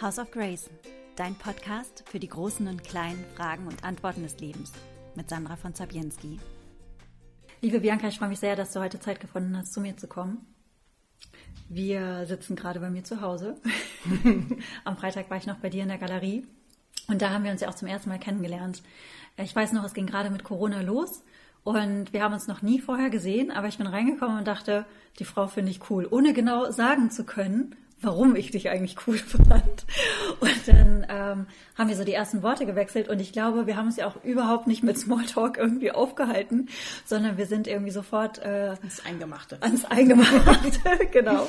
House of Grace, dein Podcast für die großen und kleinen Fragen und Antworten des Lebens mit Sandra von Zabienski. Liebe Bianca, ich freue mich sehr, dass du heute Zeit gefunden hast, zu mir zu kommen. Wir sitzen gerade bei mir zu Hause. Am Freitag war ich noch bei dir in der Galerie und da haben wir uns ja auch zum ersten Mal kennengelernt. Ich weiß noch, es ging gerade mit Corona los und wir haben uns noch nie vorher gesehen, aber ich bin reingekommen und dachte, die Frau finde ich cool, ohne genau sagen zu können, warum ich dich eigentlich cool fand. Und dann ähm, haben wir so die ersten Worte gewechselt und ich glaube, wir haben uns ja auch überhaupt nicht mit Smalltalk irgendwie aufgehalten, sondern wir sind irgendwie sofort äh, ans Eingemachte. Ans Eingemachte, genau.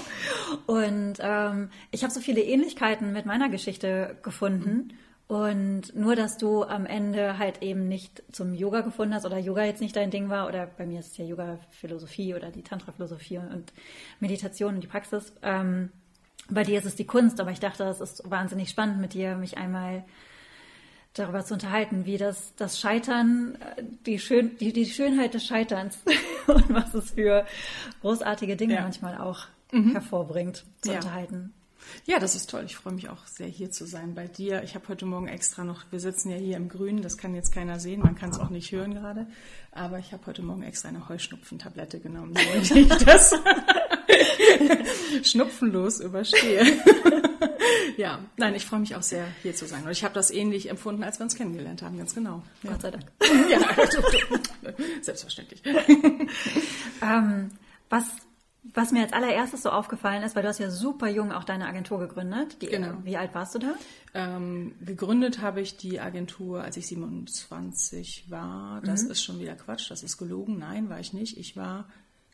Und ähm, ich habe so viele Ähnlichkeiten mit meiner Geschichte gefunden. Und nur, dass du am Ende halt eben nicht zum Yoga gefunden hast oder Yoga jetzt nicht dein Ding war oder bei mir ist es ja Yoga-Philosophie oder die Tantra-Philosophie und Meditation und die Praxis. Ähm, bei dir ist es die Kunst, aber ich dachte, es ist wahnsinnig spannend mit dir, mich einmal darüber zu unterhalten, wie das, das Scheitern, die, Schön, die, die Schönheit des Scheiterns und was es für großartige Dinge ja. manchmal auch mhm. hervorbringt, zu ja. unterhalten. Ja, das ist toll. Ich freue mich auch sehr, hier zu sein bei dir. Ich habe heute Morgen extra noch, wir sitzen ja hier im Grünen, das kann jetzt keiner sehen, man kann es auch nicht hören gerade, aber ich habe heute Morgen extra eine Heuschnupfentablette genommen, damit ich das schnupfenlos überstehe. ja, nein, ich freue mich auch sehr, hier zu sein. Und ich habe das ähnlich empfunden, als wir uns kennengelernt haben, ganz genau. Ja. Gott sei Dank. ja, selbstverständlich. ähm, was was mir als allererstes so aufgefallen ist, weil du hast ja super jung auch deine Agentur gegründet. Die, genau. Wie alt warst du da? Ähm, gegründet habe ich die Agentur, als ich 27 war. Das mhm. ist schon wieder Quatsch, das ist gelogen. Nein, war ich nicht. Ich war,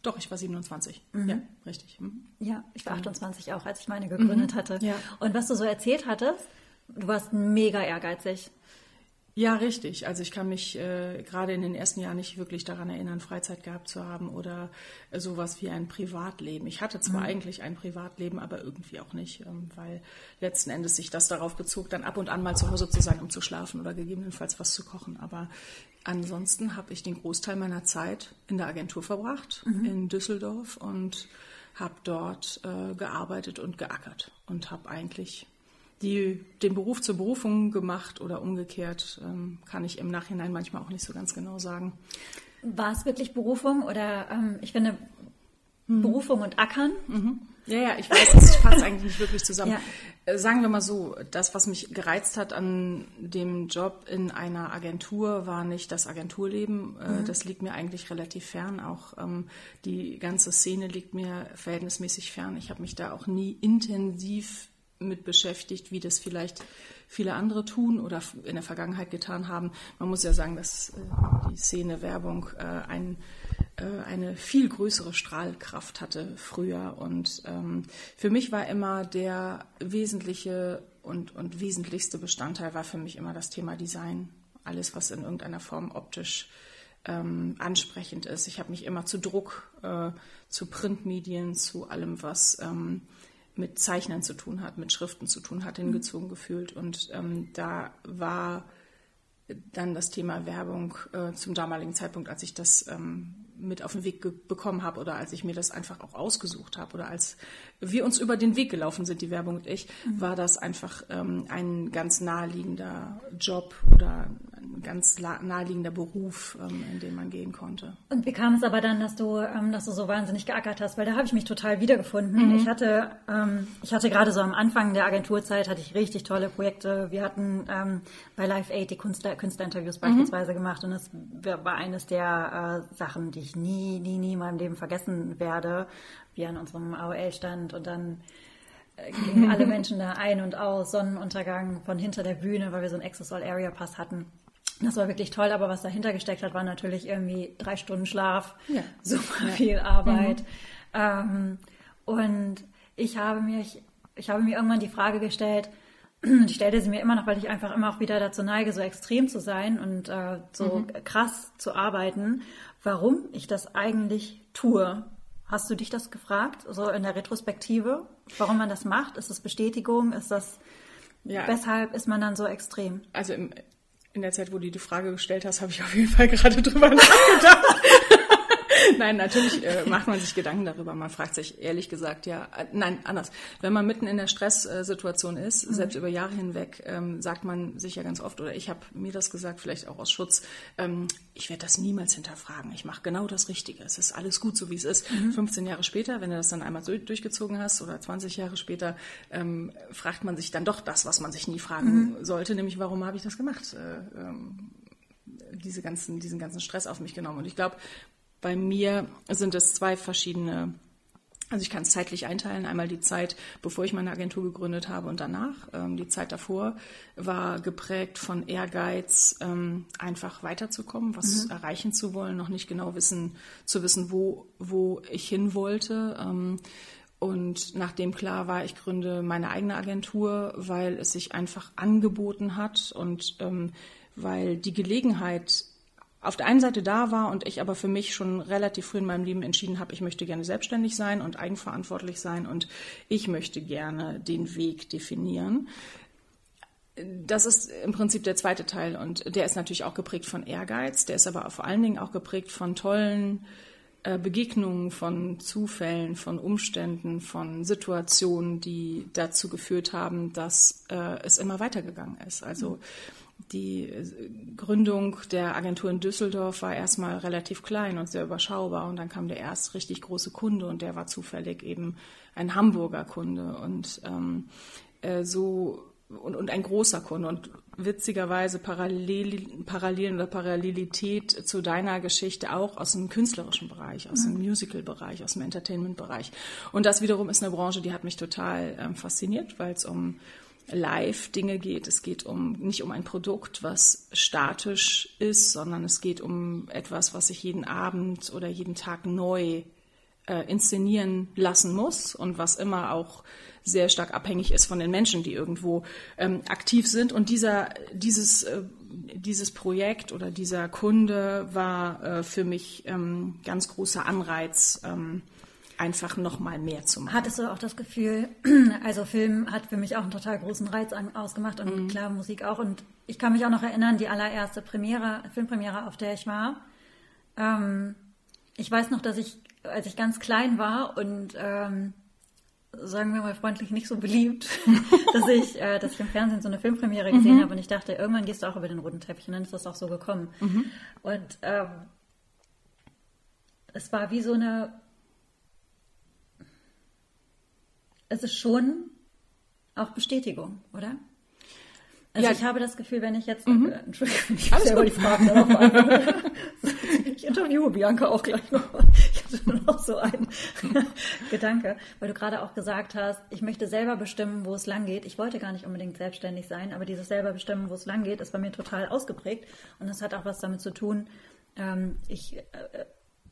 doch, ich war 27. Mhm. Ja, richtig. Mhm. Ja, ich war 28 auch, als ich meine gegründet mhm. hatte. Ja. Und was du so erzählt hattest, du warst mega ehrgeizig. Ja, richtig. Also ich kann mich äh, gerade in den ersten Jahren nicht wirklich daran erinnern, Freizeit gehabt zu haben oder äh, sowas wie ein Privatleben. Ich hatte zwar mhm. eigentlich ein Privatleben, aber irgendwie auch nicht, ähm, weil letzten Endes sich das darauf bezog, dann ab und an mal zu Hause zu sein, um zu schlafen oder gegebenenfalls was zu kochen. Aber ansonsten habe ich den Großteil meiner Zeit in der Agentur verbracht, mhm. in Düsseldorf und habe dort äh, gearbeitet und geackert und habe eigentlich die den Beruf zur Berufung gemacht oder umgekehrt, ähm, kann ich im Nachhinein manchmal auch nicht so ganz genau sagen. War es wirklich Berufung oder ähm, ich finde mhm. Berufung und Ackern? Mhm. Ja, ja, ich weiß, das passt eigentlich nicht wirklich zusammen. Ja. Äh, sagen wir mal so, das, was mich gereizt hat an dem Job in einer Agentur, war nicht das Agenturleben. Äh, mhm. Das liegt mir eigentlich relativ fern. Auch ähm, die ganze Szene liegt mir verhältnismäßig fern. Ich habe mich da auch nie intensiv mit beschäftigt, wie das vielleicht viele andere tun oder in der Vergangenheit getan haben. Man muss ja sagen, dass äh, die Szene Werbung äh, ein, äh, eine viel größere Strahlkraft hatte früher. Und ähm, für mich war immer der wesentliche und, und wesentlichste Bestandteil war für mich immer das Thema Design. Alles, was in irgendeiner Form optisch ähm, ansprechend ist. Ich habe mich immer zu Druck, zu Printmedien, zu allem, was ähm, mit Zeichnen zu tun hat, mit Schriften zu tun hat, hingezogen gefühlt. Und ähm, da war dann das Thema Werbung äh, zum damaligen Zeitpunkt, als ich das ähm, mit auf den Weg bekommen habe oder als ich mir das einfach auch ausgesucht habe oder als wir uns über den Weg gelaufen sind, die Werbung und ich, mhm. war das einfach ähm, ein ganz naheliegender Job oder ein ganz naheliegender Beruf, ähm, in den man gehen konnte. Und wie kam es aber dann, dass du, ähm, dass du so wahnsinnig geackert hast? Weil da habe ich mich total wiedergefunden. Mhm. Ich hatte, ähm, ich hatte gerade so am Anfang der Agenturzeit hatte ich richtig tolle Projekte. Wir hatten ähm, bei Live Aid die Künstler, Künstlerinterviews mhm. beispielsweise gemacht und das war eines der äh, Sachen, die ich nie, nie, nie in meinem Leben vergessen werde, wie an unserem AOL stand und dann äh, gingen alle Menschen da ein und aus, Sonnenuntergang von hinter der Bühne, weil wir so einen Access All Area Pass hatten. Das war wirklich toll, aber was dahinter gesteckt hat, war natürlich irgendwie drei Stunden Schlaf, ja. super viel Arbeit. Mhm. Ähm, und ich habe mir, ich, ich habe mir irgendwann die Frage gestellt, und ich stellte sie mir immer noch, weil ich einfach immer auch wieder dazu neige, so extrem zu sein und äh, so mhm. krass zu arbeiten, warum ich das eigentlich tue. Hast du dich das gefragt, so in der Retrospektive, warum man das macht? Ist das Bestätigung? Ist das, ja. weshalb ist man dann so extrem? Also im, in der Zeit, wo du die Frage gestellt hast, habe ich auf jeden Fall gerade drüber nachgedacht. nein, natürlich äh, macht man sich Gedanken darüber. Man fragt sich ehrlich gesagt, ja, äh, nein, anders. Wenn man mitten in der Stresssituation ist, mhm. selbst über Jahre hinweg, ähm, sagt man sich ja ganz oft, oder ich habe mir das gesagt, vielleicht auch aus Schutz, ähm, ich werde das niemals hinterfragen. Ich mache genau das Richtige. Es ist alles gut, so wie es ist. Mhm. 15 Jahre später, wenn du das dann einmal so durchgezogen hast, oder 20 Jahre später, ähm, fragt man sich dann doch das, was man sich nie fragen mhm. sollte, nämlich warum habe ich das gemacht? Äh, ähm, diese ganzen, diesen ganzen Stress auf mich genommen. Und ich glaube, bei mir sind es zwei verschiedene also ich kann es zeitlich einteilen. Einmal die Zeit, bevor ich meine Agentur gegründet habe und danach. Ähm, die Zeit davor war geprägt von Ehrgeiz, ähm, einfach weiterzukommen, was mhm. erreichen zu wollen, noch nicht genau wissen, zu wissen, wo, wo ich hin wollte. Ähm, und nachdem klar war, ich gründe meine eigene Agentur, weil es sich einfach angeboten hat und ähm, weil die Gelegenheit auf der einen Seite da war und ich aber für mich schon relativ früh in meinem Leben entschieden habe, ich möchte gerne selbstständig sein und eigenverantwortlich sein und ich möchte gerne den Weg definieren. Das ist im Prinzip der zweite Teil und der ist natürlich auch geprägt von Ehrgeiz, der ist aber vor allen Dingen auch geprägt von tollen äh, Begegnungen, von Zufällen, von Umständen, von Situationen, die dazu geführt haben, dass äh, es immer weitergegangen ist. Also die Gründung der Agentur in Düsseldorf war erstmal relativ klein und sehr überschaubar. Und dann kam der erst richtig große Kunde und der war zufällig eben ein Hamburger Kunde. Und ähm, äh, so und, und ein großer Kunde. Und witzigerweise parallel, Parallelen oder Parallelität zu deiner Geschichte auch aus dem künstlerischen Bereich, aus dem Musical-Bereich, aus dem Entertainment-Bereich. Und das wiederum ist eine Branche, die hat mich total ähm, fasziniert, weil es um Live-Dinge geht. Es geht um nicht um ein Produkt, was statisch ist, sondern es geht um etwas, was sich jeden Abend oder jeden Tag neu äh, inszenieren lassen muss und was immer auch sehr stark abhängig ist von den Menschen, die irgendwo ähm, aktiv sind. Und dieser, dieses, äh, dieses Projekt oder dieser Kunde war äh, für mich ähm, ganz großer Anreiz, ähm, einfach noch mal mehr zu machen. Hattest du auch das Gefühl, also Film hat für mich auch einen total großen Reiz ausgemacht und mhm. klar Musik auch. Und ich kann mich auch noch erinnern, die allererste Premiere, Filmpremiere, auf der ich war. Ähm, ich weiß noch, dass ich, als ich ganz klein war und ähm, sagen wir mal freundlich nicht so beliebt, dass ich, äh, dass ich im Fernsehen so eine Filmpremiere gesehen mhm. habe und ich dachte, irgendwann gehst du auch über den roten Teppich und dann ist das auch so gekommen. Mhm. Und ähm, es war wie so eine es ist schon auch Bestätigung, oder? Also ja. ich habe das Gefühl, wenn ich jetzt, mhm. äh, Entschuldigung, ich Alles selber gut. die Fragen darauf Ich interviewe Bianca auch gleich noch. Ich hatte noch so einen Gedanke, weil du gerade auch gesagt hast, ich möchte selber bestimmen, wo es lang geht. Ich wollte gar nicht unbedingt selbstständig sein, aber dieses selber bestimmen, wo es lang geht, ist bei mir total ausgeprägt. Und das hat auch was damit zu tun, ähm, ich, äh,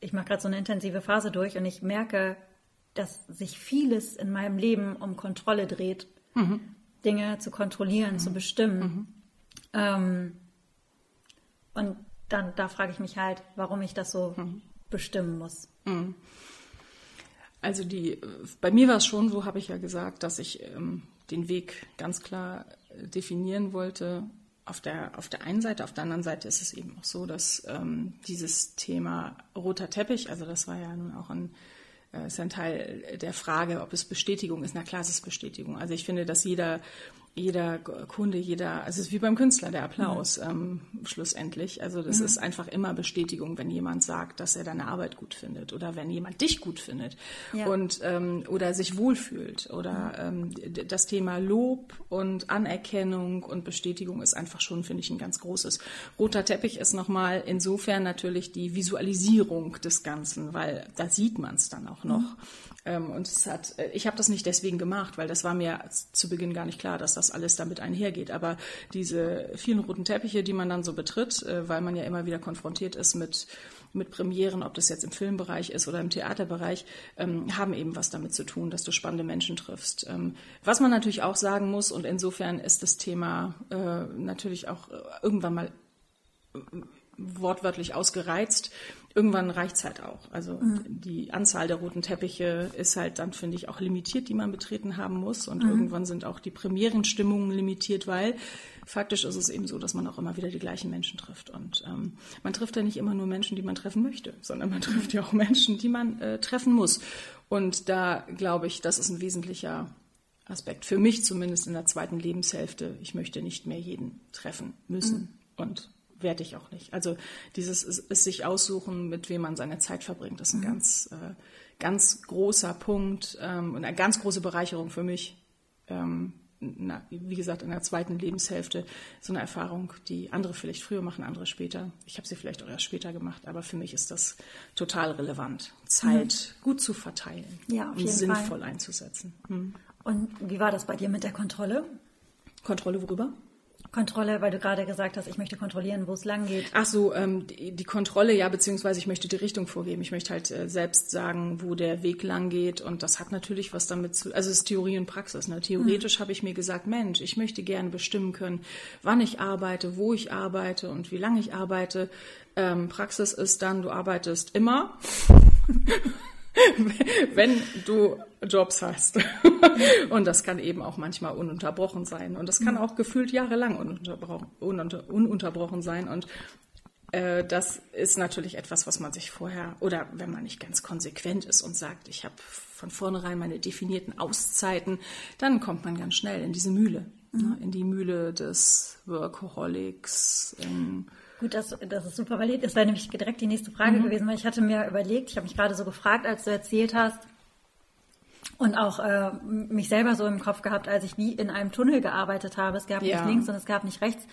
ich mache gerade so eine intensive Phase durch und ich merke, dass sich vieles in meinem Leben um Kontrolle dreht, mhm. Dinge zu kontrollieren, mhm. zu bestimmen. Mhm. Ähm, und dann da frage ich mich halt, warum ich das so mhm. bestimmen muss. Mhm. Also die, bei mir war es schon so, habe ich ja gesagt, dass ich ähm, den Weg ganz klar äh, definieren wollte. Auf der, auf der einen Seite, auf der anderen Seite ist es eben auch so, dass ähm, dieses Thema roter Teppich, also das war ja nun auch ein ist ein Teil der Frage, ob es Bestätigung ist. Na klar, es ist Bestätigung. Also ich finde, dass jeder jeder Kunde, jeder, also es ist wie beim Künstler, der Applaus mhm. ähm, schlussendlich. Also das mhm. ist einfach immer Bestätigung, wenn jemand sagt, dass er deine Arbeit gut findet oder wenn jemand dich gut findet ja. und ähm, oder sich wohlfühlt oder mhm. ähm, das Thema Lob und Anerkennung und Bestätigung ist einfach schon, finde ich, ein ganz großes. Roter Teppich ist nochmal insofern natürlich die Visualisierung des Ganzen, weil da sieht man es dann auch noch. Mhm. Ähm, und es hat, äh, ich habe das nicht deswegen gemacht, weil das war mir zu Beginn gar nicht klar, dass das alles damit einhergeht. Aber diese vielen roten Teppiche, die man dann so betritt, äh, weil man ja immer wieder konfrontiert ist mit mit Premieren, ob das jetzt im Filmbereich ist oder im Theaterbereich, ähm, haben eben was damit zu tun, dass du spannende Menschen triffst. Ähm, was man natürlich auch sagen muss, und insofern ist das Thema äh, natürlich auch irgendwann mal wortwörtlich ausgereizt. Irgendwann reicht's halt auch. Also mhm. die Anzahl der roten Teppiche ist halt dann, finde ich, auch limitiert, die man betreten haben muss. Und mhm. irgendwann sind auch die Premierenstimmungen limitiert, weil faktisch ist es eben so, dass man auch immer wieder die gleichen Menschen trifft. Und ähm, man trifft ja nicht immer nur Menschen, die man treffen möchte, sondern man trifft ja auch Menschen, die man äh, treffen muss. Und da glaube ich, das ist ein wesentlicher Aspekt. Für mich zumindest in der zweiten Lebenshälfte. Ich möchte nicht mehr jeden treffen müssen. Mhm. Und werde ich auch nicht. Also dieses ist, ist, sich aussuchen, mit wem man seine Zeit verbringt, das ist ein mhm. ganz, äh, ganz großer Punkt ähm, und eine ganz große Bereicherung für mich. Ähm, na, wie gesagt, in der zweiten Lebenshälfte so eine Erfahrung, die andere vielleicht früher machen, andere später. Ich habe sie vielleicht auch erst später gemacht, aber für mich ist das total relevant, Zeit mhm. gut zu verteilen ja, und sinnvoll Fall. einzusetzen. Mhm. Und wie war das bei dir mit der Kontrolle? Kontrolle worüber? Kontrolle, weil du gerade gesagt hast, ich möchte kontrollieren, wo es lang geht. Ach so, ähm, die, die, Kontrolle, ja, beziehungsweise ich möchte die Richtung vorgeben. Ich möchte halt äh, selbst sagen, wo der Weg lang geht. Und das hat natürlich was damit zu, also es ist Theorie und Praxis. Ne? Theoretisch mhm. habe ich mir gesagt, Mensch, ich möchte gerne bestimmen können, wann ich arbeite, wo ich arbeite und wie lange ich arbeite. Ähm, Praxis ist dann, du arbeitest immer. wenn du Jobs hast. und das kann eben auch manchmal ununterbrochen sein. Und das kann auch gefühlt jahrelang ununterbrochen, ununter, ununterbrochen sein. Und äh, das ist natürlich etwas, was man sich vorher, oder wenn man nicht ganz konsequent ist und sagt, ich habe von vornherein meine definierten Auszeiten, dann kommt man ganz schnell in diese Mühle. Ne? Mhm. Ne, in die Mühle des Workaholics. In, Gut, das, das ist super valid. Das wäre nämlich direkt die nächste Frage mhm. gewesen, weil ich hatte mir überlegt, ich habe mich gerade so gefragt, als du erzählt hast, und auch äh, mich selber so im Kopf gehabt, als ich wie in einem Tunnel gearbeitet habe. Es gab ja. nicht links und es gab nicht rechts.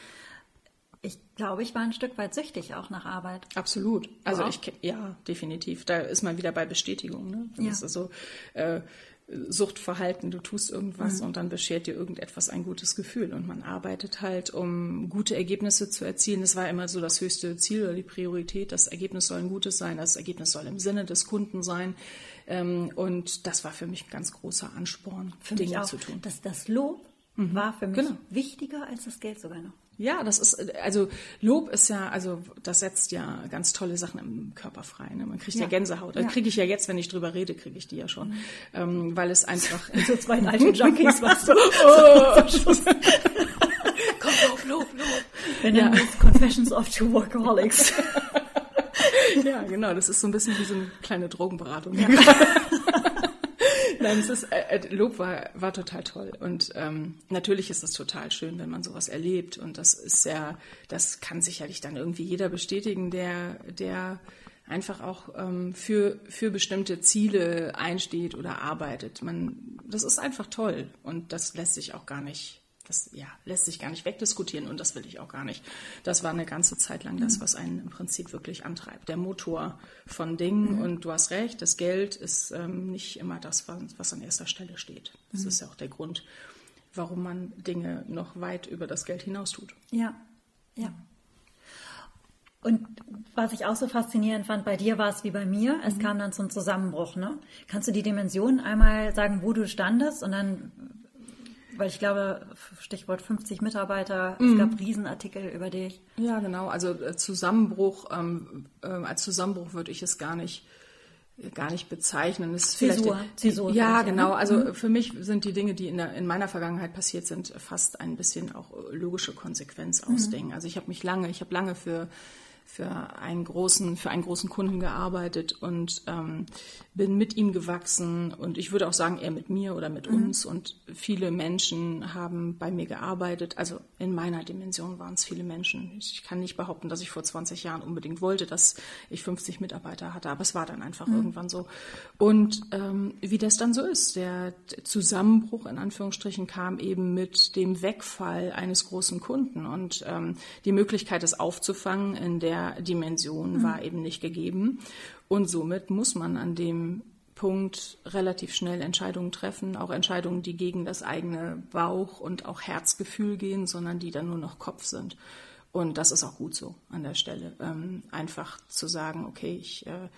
Ich glaube, ich war ein Stück weit süchtig auch nach Arbeit. Absolut. Also wow. ich ja definitiv. Da ist man wieder bei Bestätigung. Ne? Das ja. ist also äh, Suchtverhalten, du tust irgendwas mhm. und dann beschert dir irgendetwas ein gutes Gefühl. Und man arbeitet halt, um gute Ergebnisse zu erzielen. Das war immer so das höchste Ziel oder die Priorität. Das Ergebnis soll ein gutes sein, das Ergebnis soll im Sinne des Kunden sein. Ähm, und das war für mich ein ganz großer Ansporn, für Dinge zu tun. Das, das Lob mhm. war für mich genau. wichtiger als das Geld sogar noch. Ja, das ist, also Lob ist ja, also das setzt ja ganz tolle Sachen im Körper frei. Ne? Man kriegt ja, ja Gänsehaut. Ja. Kriege ich ja jetzt, wenn ich drüber rede, kriege ich die ja schon. Mhm. Ähm, weil es einfach. so zwei alte Junkies, was du. Oh. Komm, Lob, Lob, Lob. Wenn ja. Confessions of Two Workaholics. ja, genau. Das ist so ein bisschen wie so eine kleine Drogenberatung. Ja. Nein, es ist, äh, äh, Lob war, war total toll. Und ähm, natürlich ist es total schön, wenn man sowas erlebt. Und das ist ja, das kann sicherlich dann irgendwie jeder bestätigen, der, der einfach auch ähm, für, für bestimmte Ziele einsteht oder arbeitet. Man, das ist einfach toll. Und das lässt sich auch gar nicht das ja, lässt sich gar nicht wegdiskutieren und das will ich auch gar nicht. Das war eine ganze Zeit lang das, mhm. was einen im Prinzip wirklich antreibt. Der Motor von Dingen mhm. und du hast recht, das Geld ist ähm, nicht immer das, was, was, an erster Stelle steht. Das mhm. ist ja auch der Grund, warum man Dinge noch weit über das Geld hinaus tut. Ja, ja. Und was ich auch so faszinierend fand, bei dir war es wie bei mir, es mhm. kam dann zum Zusammenbruch. Ne? Kannst du die Dimensionen einmal sagen, wo du standest und dann weil ich glaube, Stichwort 50 Mitarbeiter, es mhm. gab Riesenartikel über dich. Ja, genau. Also äh, Zusammenbruch, ähm, äh, als Zusammenbruch würde ich es gar nicht gar nicht bezeichnen. Es Zäsur, Zäsur. Ja, genau. Ne? Also mhm. für mich sind die Dinge, die in, der, in meiner Vergangenheit passiert sind, fast ein bisschen auch logische Konsequenz aus mhm. Dingen. Also ich habe mich lange, ich habe lange für für einen großen, für einen großen Kunden gearbeitet und ähm, bin mit ihm gewachsen und ich würde auch sagen, er mit mir oder mit mhm. uns und viele Menschen haben bei mir gearbeitet. Also in meiner Dimension waren es viele Menschen. Ich kann nicht behaupten, dass ich vor 20 Jahren unbedingt wollte, dass ich 50 Mitarbeiter hatte, aber es war dann einfach mhm. irgendwann so. Und ähm, wie das dann so ist, der Zusammenbruch in Anführungsstrichen kam eben mit dem Wegfall eines großen Kunden und ähm, die Möglichkeit, es aufzufangen in der Dimension mhm. war eben nicht gegeben. Und somit muss man an dem Punkt relativ schnell Entscheidungen treffen, auch Entscheidungen, die gegen das eigene Bauch- und auch Herzgefühl gehen, sondern die dann nur noch Kopf sind. Und das ist auch gut so an der Stelle. Ähm, einfach zu sagen, okay, ich äh,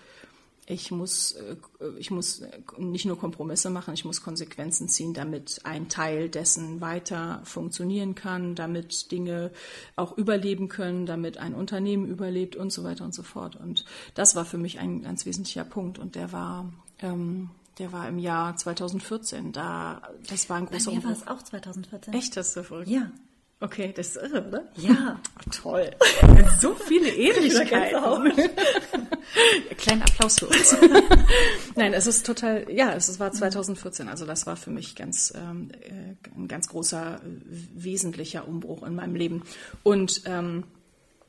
ich muss, äh, ich muss nicht nur Kompromisse machen, ich muss Konsequenzen ziehen, damit ein Teil dessen weiter funktionieren kann, damit Dinge auch überleben können, damit ein Unternehmen überlebt und so weiter und so fort. Und das war für mich ein ganz wesentlicher Punkt. Und der war, ähm, der war im Jahr 2014. Da, das war ein großer Bei mir war es auch 2014. Echt, das ist so verrückt. Ja. Okay, das ist irre, oder? Ja. Oh, toll. So viele Ähnlichkeiten. Kleinen Applaus für uns. Nein, es ist total, ja, es war 2014, also das war für mich ganz, ähm, äh, ein ganz großer, wesentlicher Umbruch in meinem Leben. Und ähm,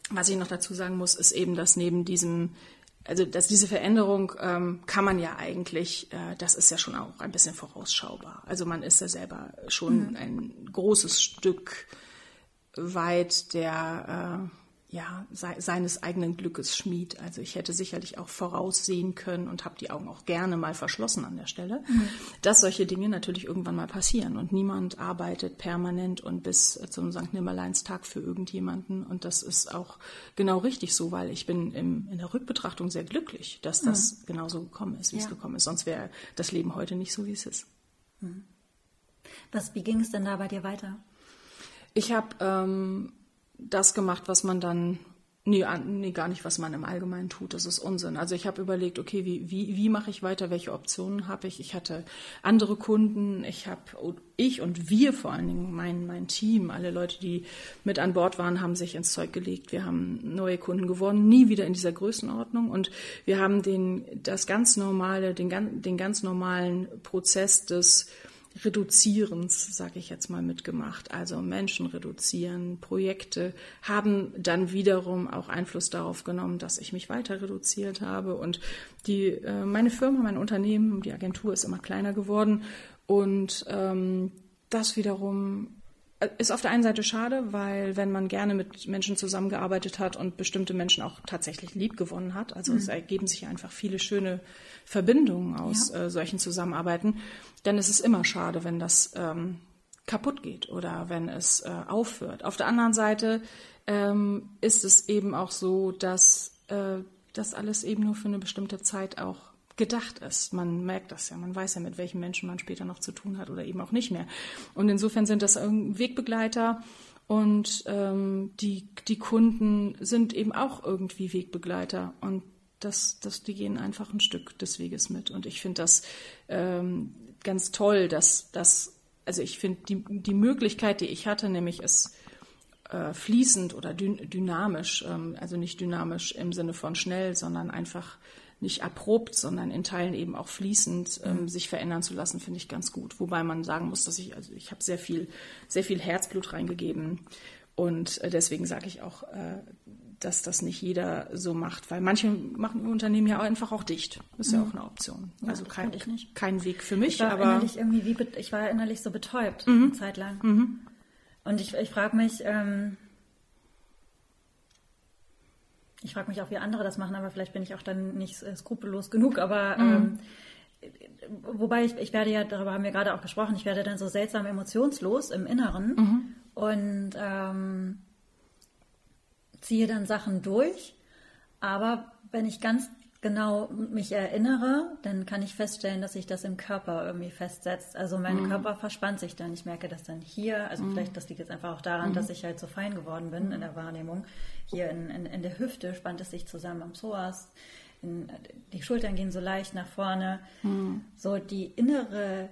was ich noch dazu sagen muss, ist eben, dass neben diesem also dass diese Veränderung ähm, kann man ja eigentlich, äh, das ist ja schon auch ein bisschen vorausschaubar. Also man ist ja selber schon mhm. ein großes Stück weit der äh, ja, se seines eigenen Glückes Schmied. Also ich hätte sicherlich auch voraussehen können und habe die Augen auch gerne mal verschlossen an der Stelle, mhm. dass solche Dinge natürlich irgendwann mal passieren. Und niemand arbeitet permanent und bis zum St. Nimmerleinstag für irgendjemanden. Und das ist auch genau richtig so, weil ich bin im, in der Rückbetrachtung sehr glücklich, dass das mhm. genauso gekommen ist, wie ja. es gekommen ist. Sonst wäre das Leben heute nicht so, wie es ist. Mhm. Was, wie ging es denn da bei dir weiter? Ich habe ähm, das gemacht, was man dann, nee, nee, gar nicht, was man im Allgemeinen tut. Das ist Unsinn. Also ich habe überlegt, okay, wie, wie, wie mache ich weiter? Welche Optionen habe ich? Ich hatte andere Kunden. Ich habe, ich und wir vor allen Dingen, mein, mein Team, alle Leute, die mit an Bord waren, haben sich ins Zeug gelegt. Wir haben neue Kunden gewonnen, nie wieder in dieser Größenordnung. Und wir haben den, das ganz normale, den, den ganz normalen Prozess des, Reduzierens, sage ich jetzt mal, mitgemacht. Also Menschen reduzieren, Projekte haben dann wiederum auch Einfluss darauf genommen, dass ich mich weiter reduziert habe. Und die, äh, meine Firma, mein Unternehmen, die Agentur ist immer kleiner geworden. Und ähm, das wiederum ist auf der einen Seite schade, weil wenn man gerne mit Menschen zusammengearbeitet hat und bestimmte Menschen auch tatsächlich lieb gewonnen hat, also mhm. es ergeben sich einfach viele schöne Verbindungen aus ja. äh, solchen Zusammenarbeiten, dann ist es immer schade, wenn das ähm, kaputt geht oder wenn es äh, aufhört. Auf der anderen Seite ähm, ist es eben auch so, dass äh, das alles eben nur für eine bestimmte Zeit auch gedacht ist. Man merkt das ja, man weiß ja, mit welchen Menschen man später noch zu tun hat oder eben auch nicht mehr. Und insofern sind das Wegbegleiter und ähm, die, die Kunden sind eben auch irgendwie Wegbegleiter und das, das, die gehen einfach ein Stück des Weges mit. Und ich finde das ähm, ganz toll, dass das, also ich finde die, die Möglichkeit, die ich hatte, nämlich es äh, fließend oder dynamisch, ähm, also nicht dynamisch im Sinne von schnell, sondern einfach nicht abrupt, sondern in Teilen eben auch fließend ähm, mhm. sich verändern zu lassen, finde ich ganz gut. Wobei man sagen muss, dass ich, also ich habe sehr viel, sehr viel Herzblut reingegeben. Und äh, deswegen sage ich auch, äh, dass das nicht jeder so macht, weil manche machen Unternehmen ja einfach auch dicht. Das ist mhm. ja auch eine Option. Ja, also kein, kein Weg für mich. Ich war aber innerlich irgendwie wie, ich war innerlich so betäubt mhm. eine Zeit lang. Mhm. Und ich, ich frage mich, ähm, ich frage mich auch, wie andere das machen, aber vielleicht bin ich auch dann nicht äh, skrupellos genug. Aber mhm. ähm, wobei ich, ich werde ja, darüber haben wir gerade auch gesprochen, ich werde dann so seltsam emotionslos im Inneren mhm. und ähm, ziehe dann Sachen durch. Aber wenn ich ganz genau mich erinnere, dann kann ich feststellen, dass sich das im Körper irgendwie festsetzt. Also mein mhm. Körper verspannt sich dann. Ich merke das dann hier. Also mhm. vielleicht, das liegt jetzt einfach auch daran, mhm. dass ich halt so fein geworden bin in der Wahrnehmung. Hier in, in, in der Hüfte spannt es sich zusammen am Psoas. In, die Schultern gehen so leicht nach vorne. Mhm. So die innere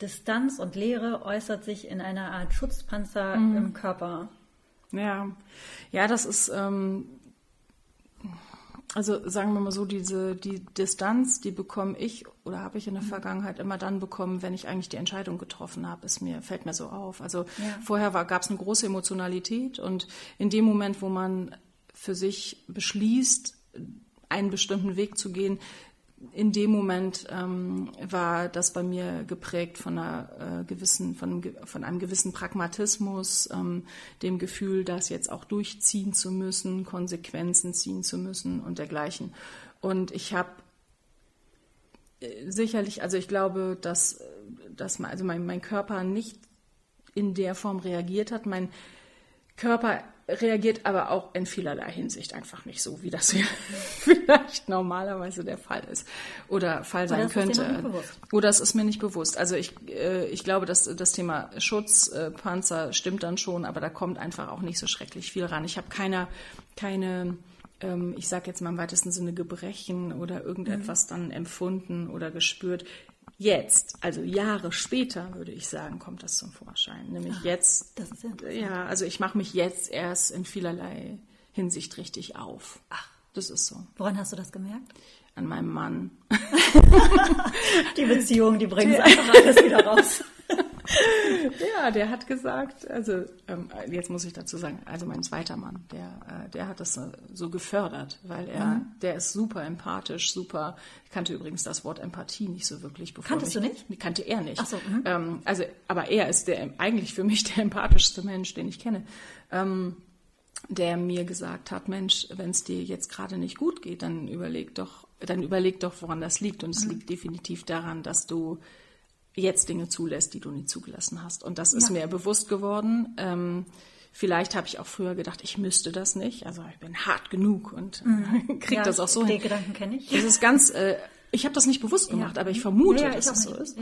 Distanz und Leere äußert sich in einer Art Schutzpanzer mhm. im Körper. Ja, ja, das ist ähm, also sagen wir mal so, diese die Distanz, die bekomme ich oder habe ich in der mhm. Vergangenheit immer dann bekommen, wenn ich eigentlich die Entscheidung getroffen habe. Es mir fällt mir so auf. Also ja. vorher gab es eine große Emotionalität und in dem Moment, wo man für sich beschließt, einen bestimmten Weg zu gehen, in dem Moment ähm, war das bei mir geprägt von einer äh, gewissen, von, von einem gewissen Pragmatismus, ähm, dem Gefühl, das jetzt auch durchziehen zu müssen, Konsequenzen ziehen zu müssen und dergleichen. Und ich habe äh, sicherlich, also ich glaube, dass, dass mein, also mein, mein Körper nicht in der Form reagiert hat. Mein Körper reagiert aber auch in vielerlei Hinsicht einfach nicht so, wie das vielleicht normalerweise der Fall ist oder Fall sein oder könnte. Oder es ist mir nicht bewusst. Also ich, äh, ich glaube, dass das Thema Schutzpanzer äh, stimmt dann schon, aber da kommt einfach auch nicht so schrecklich viel ran. Ich habe keine, keine ähm, ich sage jetzt mal im weitesten Sinne Gebrechen oder irgendetwas mhm. dann empfunden oder gespürt. Jetzt, also Jahre später, würde ich sagen, kommt das zum Vorschein. Nämlich Ach, jetzt. Das ist ja, ja, also ich mache mich jetzt erst in vielerlei Hinsicht richtig auf. Ach, das ist so. Woran hast du das gemerkt? An meinem Mann. die Beziehung, die bringt einfach alles wieder raus. ja, der hat gesagt, also ähm, jetzt muss ich dazu sagen, also mein zweiter Mann, der, äh, der hat das so gefördert, weil er, mhm. der ist super empathisch, super. Ich kannte übrigens das Wort Empathie nicht so wirklich. Bevor Kanntest mich, du nicht? Kannte er nicht. Ach so, mhm. ähm, also, aber er ist der eigentlich für mich der empathischste Mensch, den ich kenne. Ähm, der mir gesagt hat, Mensch, wenn es dir jetzt gerade nicht gut geht, dann überleg doch, dann überleg doch, woran das liegt. Und es mhm. liegt definitiv daran, dass du jetzt Dinge zulässt, die du nie zugelassen hast. Und das ist ja. mir bewusst geworden. Ähm, vielleicht habe ich auch früher gedacht, ich müsste das nicht. Also ich bin hart genug und mhm. kriege ja, das auch so hin. Den Gedanken kenne ich. Das ist ganz, äh, ich habe das nicht bewusst gemacht, ja. aber ich vermute, dass es so ist.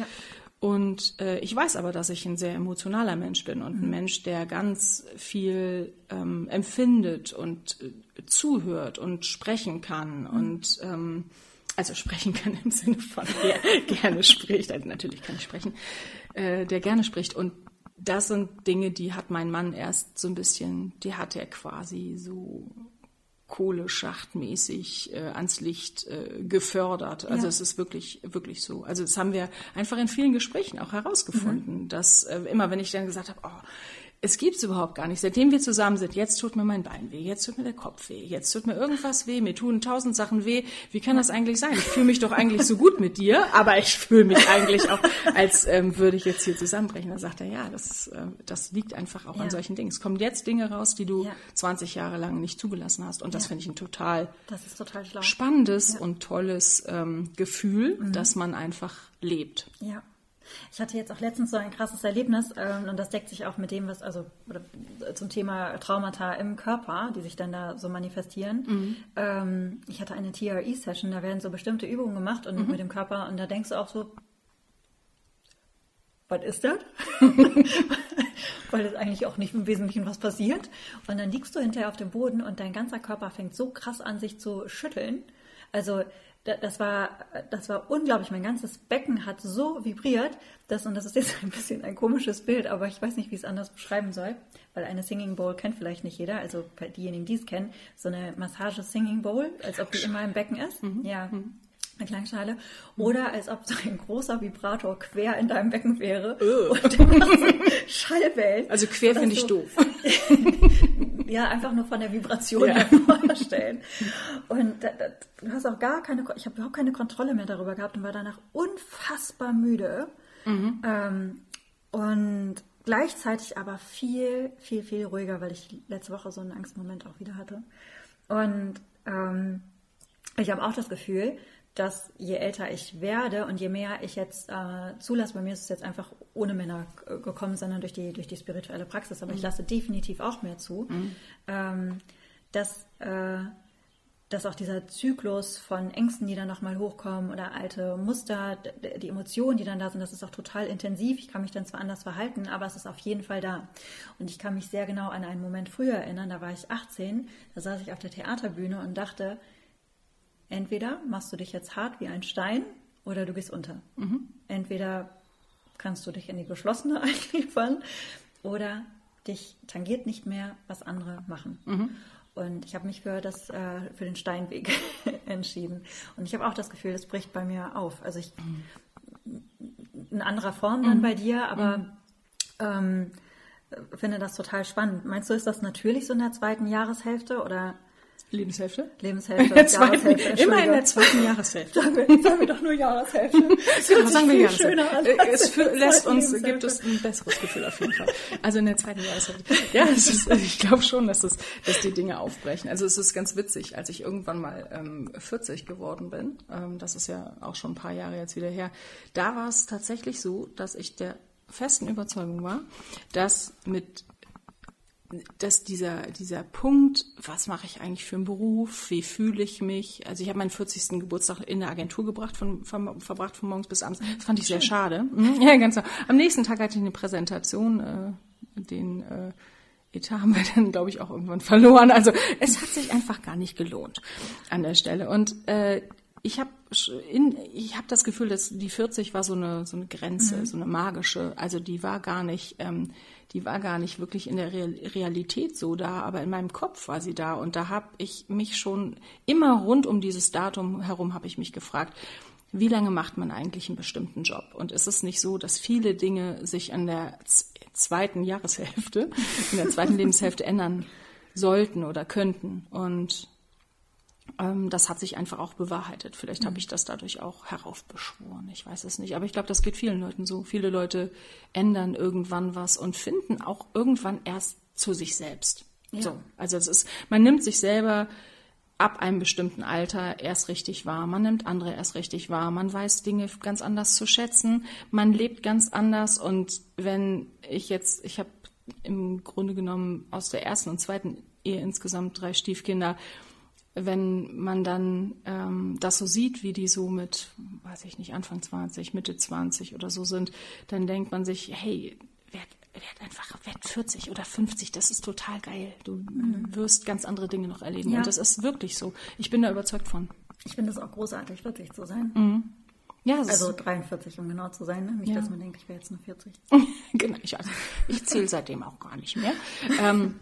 Und äh, ich weiß aber, dass ich ein sehr emotionaler Mensch bin und mhm. ein Mensch, der ganz viel ähm, empfindet und äh, zuhört und sprechen kann mhm. und ähm, also sprechen kann im Sinne von der gerne spricht, also natürlich kann ich sprechen, äh, der gerne spricht. Und das sind Dinge, die hat mein Mann erst so ein bisschen, die hat er quasi so Kohleschachtmäßig äh, ans Licht äh, gefördert. Also ja. es ist wirklich, wirklich so. Also das haben wir einfach in vielen Gesprächen auch herausgefunden, mhm. dass äh, immer, wenn ich dann gesagt habe, oh, es gibt's überhaupt gar nicht. Seitdem wir zusammen sind, jetzt tut mir mein Bein weh, jetzt tut mir der Kopf weh, jetzt tut mir irgendwas weh, mir tun tausend Sachen weh. Wie kann das eigentlich sein? Ich fühle mich doch eigentlich so gut mit dir, aber ich fühle mich eigentlich auch, als ähm, würde ich jetzt hier zusammenbrechen. Da sagt er, ja, das, äh, das liegt einfach auch ja. an solchen Dingen. Es kommen jetzt Dinge raus, die du ja. 20 Jahre lang nicht zugelassen hast. Und das ja. finde ich ein total, total spannendes und tolles ähm, Gefühl, mhm. dass man einfach lebt. Ja. Ich hatte jetzt auch letztens so ein krasses Erlebnis ähm, und das deckt sich auch mit dem, was, also oder, zum Thema Traumata im Körper, die sich dann da so manifestieren. Mhm. Ähm, ich hatte eine TRE-Session, da werden so bestimmte Übungen gemacht und mhm. mit dem Körper und da denkst du auch so, was ist das? Weil es eigentlich auch nicht im Wesentlichen was passiert. Und dann liegst du hinterher auf dem Boden und dein ganzer Körper fängt so krass an, sich zu schütteln. Also das war, das war unglaublich. Mein ganzes Becken hat so vibriert, dass, und das ist jetzt ein bisschen ein komisches Bild, aber ich weiß nicht, wie ich es anders beschreiben soll, weil eine Singing Bowl kennt vielleicht nicht jeder, also diejenigen, die es kennen, so eine Massage-Singing Bowl, als ob die immer im Becken ist. Mhm. Ja. Mhm eine Klangschale, oder als ob so ein großer Vibrator quer in deinem Becken wäre oh. und dann Schallwellen. Also quer finde ich doof. ja, einfach nur von der Vibration ja. vorstellen. Und da, da, du hast auch gar keine, ich habe überhaupt keine Kontrolle mehr darüber gehabt und war danach unfassbar müde. Mhm. Ähm, und gleichzeitig aber viel, viel, viel ruhiger, weil ich letzte Woche so einen Angstmoment auch wieder hatte. Und ähm, ich habe auch das Gefühl, dass je älter ich werde und je mehr ich jetzt äh, zulasse, bei mir ist es jetzt einfach ohne Männer gekommen, sondern durch die, durch die spirituelle Praxis, aber mhm. ich lasse definitiv auch mehr zu, mhm. ähm, dass, äh, dass auch dieser Zyklus von Ängsten, die dann nochmal hochkommen oder alte Muster, die Emotionen, die dann da sind, das ist auch total intensiv. Ich kann mich dann zwar anders verhalten, aber es ist auf jeden Fall da. Und ich kann mich sehr genau an einen Moment früher erinnern, da war ich 18, da saß ich auf der Theaterbühne und dachte, Entweder machst du dich jetzt hart wie ein Stein oder du gehst unter. Mhm. Entweder kannst du dich in die geschlossene einliefern oder dich tangiert nicht mehr, was andere machen. Mhm. Und ich habe mich für, das, äh, für den Steinweg entschieden. Und ich habe auch das Gefühl, es bricht bei mir auf. Also ich in anderer Form dann mhm. bei dir, aber mhm. ähm, finde das total spannend. Meinst du, ist das natürlich so in der zweiten Jahreshälfte oder Lebenshälfte? Lebenshälfte. Jahreshälfte immer in der zweiten Jahreshälfte. Sagen wir, sagen wir doch nur Jahreshälfte. ja, sagen wir Jahreshälfte. Äh, es für, lässt uns, gibt es ein besseres Gefühl auf jeden Fall. Also in der zweiten Jahreshälfte. Ja, ist, ich glaube schon, dass, es, dass die Dinge aufbrechen. Also es ist ganz witzig, als ich irgendwann mal ähm, 40 geworden bin, ähm, das ist ja auch schon ein paar Jahre jetzt wieder her, da war es tatsächlich so, dass ich der festen Überzeugung war, dass mit dass dieser, dieser Punkt, was mache ich eigentlich für einen Beruf, wie fühle ich mich, also ich habe meinen 40. Geburtstag in der Agentur gebracht, von, von, verbracht von morgens bis abends. Das fand ich sehr schade. Mhm. Ja, ganz so. Am nächsten Tag hatte ich eine Präsentation, äh, den äh, Etat haben wir dann, glaube ich, auch irgendwann verloren. Also es hat sich einfach gar nicht gelohnt an der Stelle. Und äh, ich habe ich hab das Gefühl, dass die 40 war so eine, so eine Grenze, mhm. so eine magische. Also die war gar nicht, ähm, die war gar nicht wirklich in der Realität so da, aber in meinem Kopf war sie da. Und da habe ich mich schon immer rund um dieses Datum herum habe ich mich gefragt, wie lange macht man eigentlich einen bestimmten Job? Und ist es nicht so, dass viele Dinge sich an der zweiten Jahreshälfte, in der zweiten Lebenshälfte ändern sollten oder könnten? Und das hat sich einfach auch bewahrheitet. Vielleicht habe mhm. ich das dadurch auch heraufbeschworen. Ich weiß es nicht. Aber ich glaube, das geht vielen Leuten so. Viele Leute ändern irgendwann was und finden auch irgendwann erst zu sich selbst. Ja. So. Also es ist, man nimmt sich selber ab einem bestimmten Alter erst richtig wahr. Man nimmt andere erst richtig wahr. Man weiß Dinge ganz anders zu schätzen. Man lebt ganz anders. Und wenn ich jetzt, ich habe im Grunde genommen aus der ersten und zweiten Ehe insgesamt drei Stiefkinder. Wenn man dann ähm, das so sieht, wie die so mit, weiß ich nicht, Anfang 20, Mitte 20 oder so sind, dann denkt man sich, hey, werd werd einfach, werd 40 oder 50, das ist total geil. Du mhm. wirst ganz andere Dinge noch erleben. Ja. Und das ist wirklich so. Ich bin da überzeugt von. Ich finde es auch großartig, 40 zu sein. Mhm. Ja, also 43, um genau zu sein. Ne? Nicht, ja. dass man denkt, ich wäre jetzt nur 40. genau, ich, also, ich zähle seitdem auch gar nicht mehr. ähm,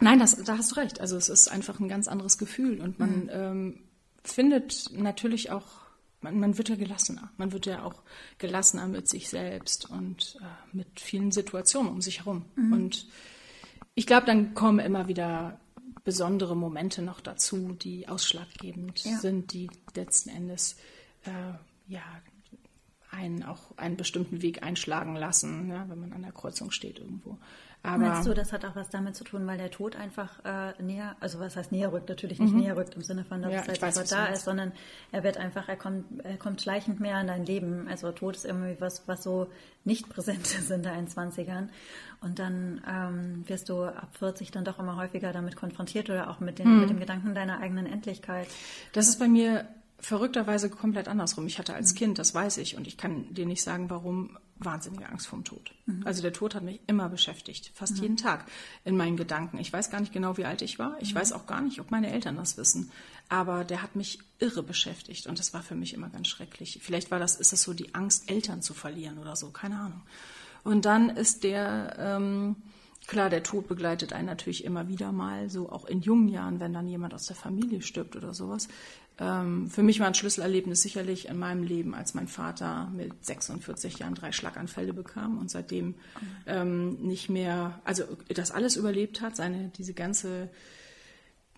nein, das, da hast du recht. Also es ist einfach ein ganz anderes Gefühl und man mhm. ähm, findet natürlich auch man, man wird ja gelassener. Man wird ja auch gelassener mit sich selbst und äh, mit vielen Situationen um sich herum. Mhm. Und ich glaube, dann kommen immer wieder besondere Momente noch dazu, die ausschlaggebend ja. sind, die letzten Endes äh, ja einen auch einen bestimmten Weg einschlagen lassen, ja, wenn man an der Kreuzung steht irgendwo. Aber Meinst du, das hat auch was damit zu tun, weil der Tod einfach äh, näher, also was heißt näher rückt, natürlich nicht mhm. näher rückt im Sinne von, dass ja, es halt weiß, da ist, sondern er wird einfach, er kommt, er kommt schleichend mehr in dein Leben. Also Tod ist irgendwie was, was so nicht präsent ist in deinen 20ern. Und dann ähm, wirst du ab 40 dann doch immer häufiger damit konfrontiert oder auch mit, den, mhm. mit dem Gedanken deiner eigenen Endlichkeit. Das ist bei mir verrückterweise komplett andersrum. Ich hatte als mhm. Kind, das weiß ich, und ich kann dir nicht sagen, warum, wahnsinnige Angst vorm Tod. Mhm. Also der Tod hat mich immer beschäftigt, fast mhm. jeden Tag in meinen Gedanken. Ich weiß gar nicht genau, wie alt ich war. Ich mhm. weiß auch gar nicht, ob meine Eltern das wissen. Aber der hat mich irre beschäftigt und das war für mich immer ganz schrecklich. Vielleicht war das, ist das so die Angst, Eltern zu verlieren oder so, keine Ahnung. Und dann ist der, ähm, klar, der Tod begleitet einen natürlich immer wieder mal, so auch in jungen Jahren, wenn dann jemand aus der Familie stirbt oder sowas. Ähm, für mich war ein Schlüsselerlebnis sicherlich in meinem Leben, als mein Vater mit 46 Jahren drei Schlaganfälle bekam und seitdem ähm, nicht mehr, also das alles überlebt hat, seine diese ganze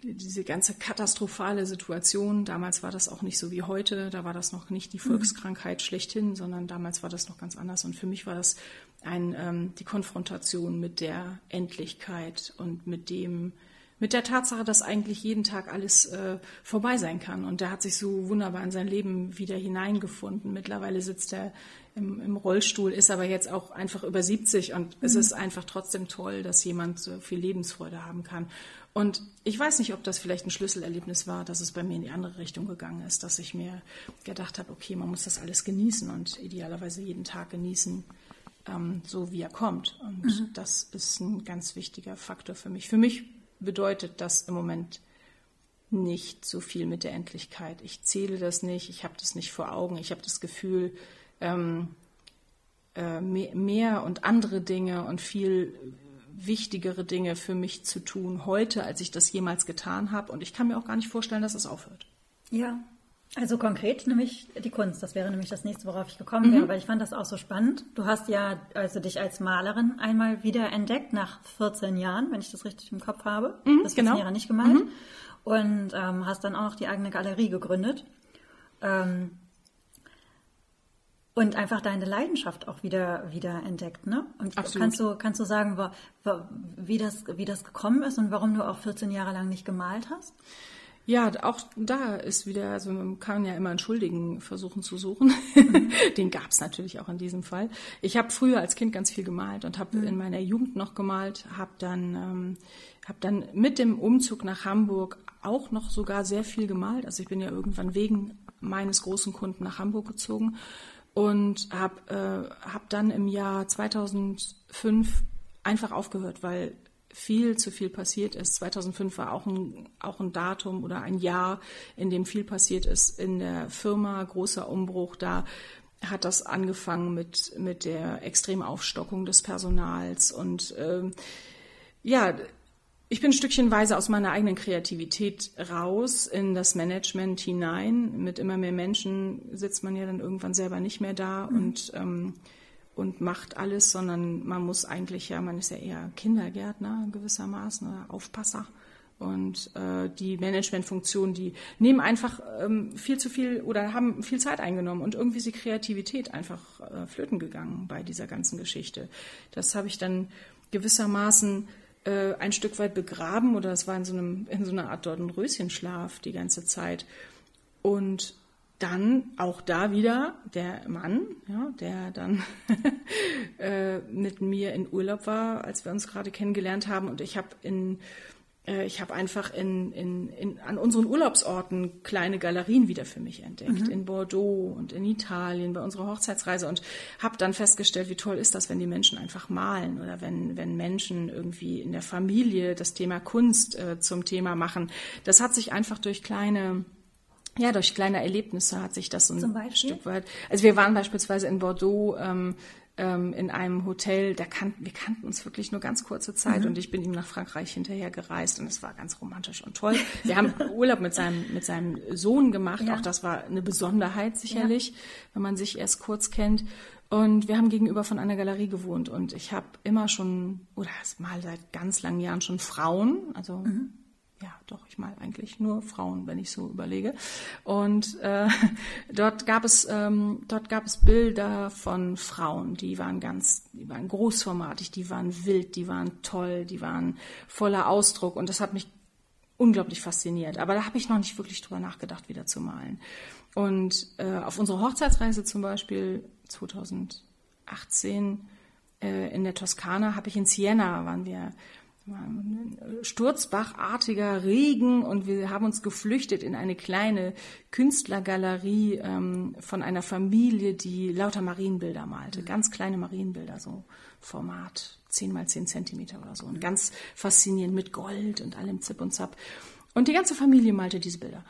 diese ganze katastrophale Situation, damals war das auch nicht so wie heute, da war das noch nicht die mhm. Volkskrankheit schlechthin, sondern damals war das noch ganz anders. Und für mich war das ein, ähm, die Konfrontation mit der Endlichkeit und mit dem, mit der Tatsache, dass eigentlich jeden Tag alles äh, vorbei sein kann. Und der hat sich so wunderbar in sein Leben wieder hineingefunden. Mittlerweile sitzt er im, im Rollstuhl, ist aber jetzt auch einfach über 70 und mhm. es ist einfach trotzdem toll, dass jemand so viel Lebensfreude haben kann. Und ich weiß nicht, ob das vielleicht ein Schlüsselerlebnis war, dass es bei mir in die andere Richtung gegangen ist, dass ich mir gedacht habe, okay, man muss das alles genießen und idealerweise jeden Tag genießen, ähm, so wie er kommt. Und mhm. das ist ein ganz wichtiger Faktor für mich. Für mich bedeutet das im Moment nicht so viel mit der Endlichkeit. Ich zähle das nicht, ich habe das nicht vor Augen. Ich habe das Gefühl, ähm, äh, mehr, mehr, und andere Dinge und viel wichtigere Dinge für mich zu tun heute, als ich das jemals getan habe. Und ich kann mir auch gar nicht vorstellen, dass es aufhört. Ja, also konkret nämlich die Kunst. Das wäre nämlich das nächste, worauf ich gekommen mhm. wäre, weil ich fand das auch so spannend. Du hast ja also dich als Malerin einmal wieder entdeckt nach 14 Jahren, wenn ich das richtig im Kopf habe. Mhm, das genau. Jahre nicht gemalt. Mhm. Und ähm, hast dann auch noch die eigene Galerie gegründet. Ähm, und einfach deine Leidenschaft auch wieder, wieder entdeckt, ne? Und Absolut. kannst du, kannst du sagen, wie das, wie das gekommen ist und warum du auch 14 Jahre lang nicht gemalt hast? Ja, auch da ist wieder, also man kann ja immer einen Schuldigen versuchen zu suchen. Mhm. Den gab es natürlich auch in diesem Fall. Ich habe früher als Kind ganz viel gemalt und habe mhm. in meiner Jugend noch gemalt, habe dann, ähm, hab dann mit dem Umzug nach Hamburg auch noch sogar sehr viel gemalt. Also ich bin ja irgendwann wegen meines großen Kunden nach Hamburg gezogen und habe äh, hab dann im Jahr 2005 einfach aufgehört, weil viel zu viel passiert ist. 2005 war auch ein, auch ein Datum oder ein Jahr, in dem viel passiert ist in der Firma, großer Umbruch. Da hat das angefangen mit, mit der Extremaufstockung des Personals und ähm, ja, ich bin stückchenweise aus meiner eigenen Kreativität raus in das Management hinein. Mit immer mehr Menschen sitzt man ja dann irgendwann selber nicht mehr da mhm. und ähm, und macht alles, sondern man muss eigentlich ja, man ist ja eher Kindergärtner gewissermaßen oder Aufpasser. Und äh, die Managementfunktionen, die nehmen einfach ähm, viel zu viel oder haben viel Zeit eingenommen und irgendwie ist die Kreativität einfach äh, flöten gegangen bei dieser ganzen Geschichte. Das habe ich dann gewissermaßen äh, ein Stück weit begraben oder es war in so, einem, in so einer Art Dornröschenschlaf die ganze Zeit. Und dann auch da wieder der Mann, ja, der dann äh, mit mir in Urlaub war, als wir uns gerade kennengelernt haben. Und ich habe in äh, ich habe einfach in, in, in, an unseren Urlaubsorten kleine Galerien wieder für mich entdeckt, mhm. in Bordeaux und in Italien bei unserer Hochzeitsreise und habe dann festgestellt, wie toll ist das, wenn die Menschen einfach malen oder wenn, wenn Menschen irgendwie in der Familie das Thema Kunst äh, zum Thema machen. Das hat sich einfach durch kleine ja, durch kleine Erlebnisse hat sich das so ein Stück weit. Also wir waren beispielsweise in Bordeaux ähm, ähm, in einem Hotel, da kannten, wir kannten uns wirklich nur ganz kurze Zeit mhm. und ich bin ihm nach Frankreich hinterher gereist und es war ganz romantisch und toll. Wir haben Urlaub mit seinem, mit seinem Sohn gemacht, ja. auch das war eine Besonderheit sicherlich, ja. wenn man sich erst kurz kennt. Und wir haben gegenüber von einer Galerie gewohnt und ich habe immer schon, oder mal seit ganz langen Jahren schon Frauen, also mhm ja, doch, ich mal eigentlich nur Frauen, wenn ich so überlege. Und äh, dort gab es ähm, dort gab es Bilder von Frauen, die waren ganz, die waren großformatig, die waren wild, die waren toll, die waren voller Ausdruck und das hat mich unglaublich fasziniert. Aber da habe ich noch nicht wirklich drüber nachgedacht, wieder zu malen. Und äh, auf unserer Hochzeitsreise zum Beispiel 2018 äh, in der Toskana habe ich in Siena waren wir sturzbachartiger Regen und wir haben uns geflüchtet in eine kleine Künstlergalerie ähm, von einer Familie, die lauter Marienbilder malte, ganz kleine Marienbilder, so Format 10 mal 10 Zentimeter oder so und ganz faszinierend mit Gold und allem Zip und Zap. Und die ganze Familie malte diese Bilder.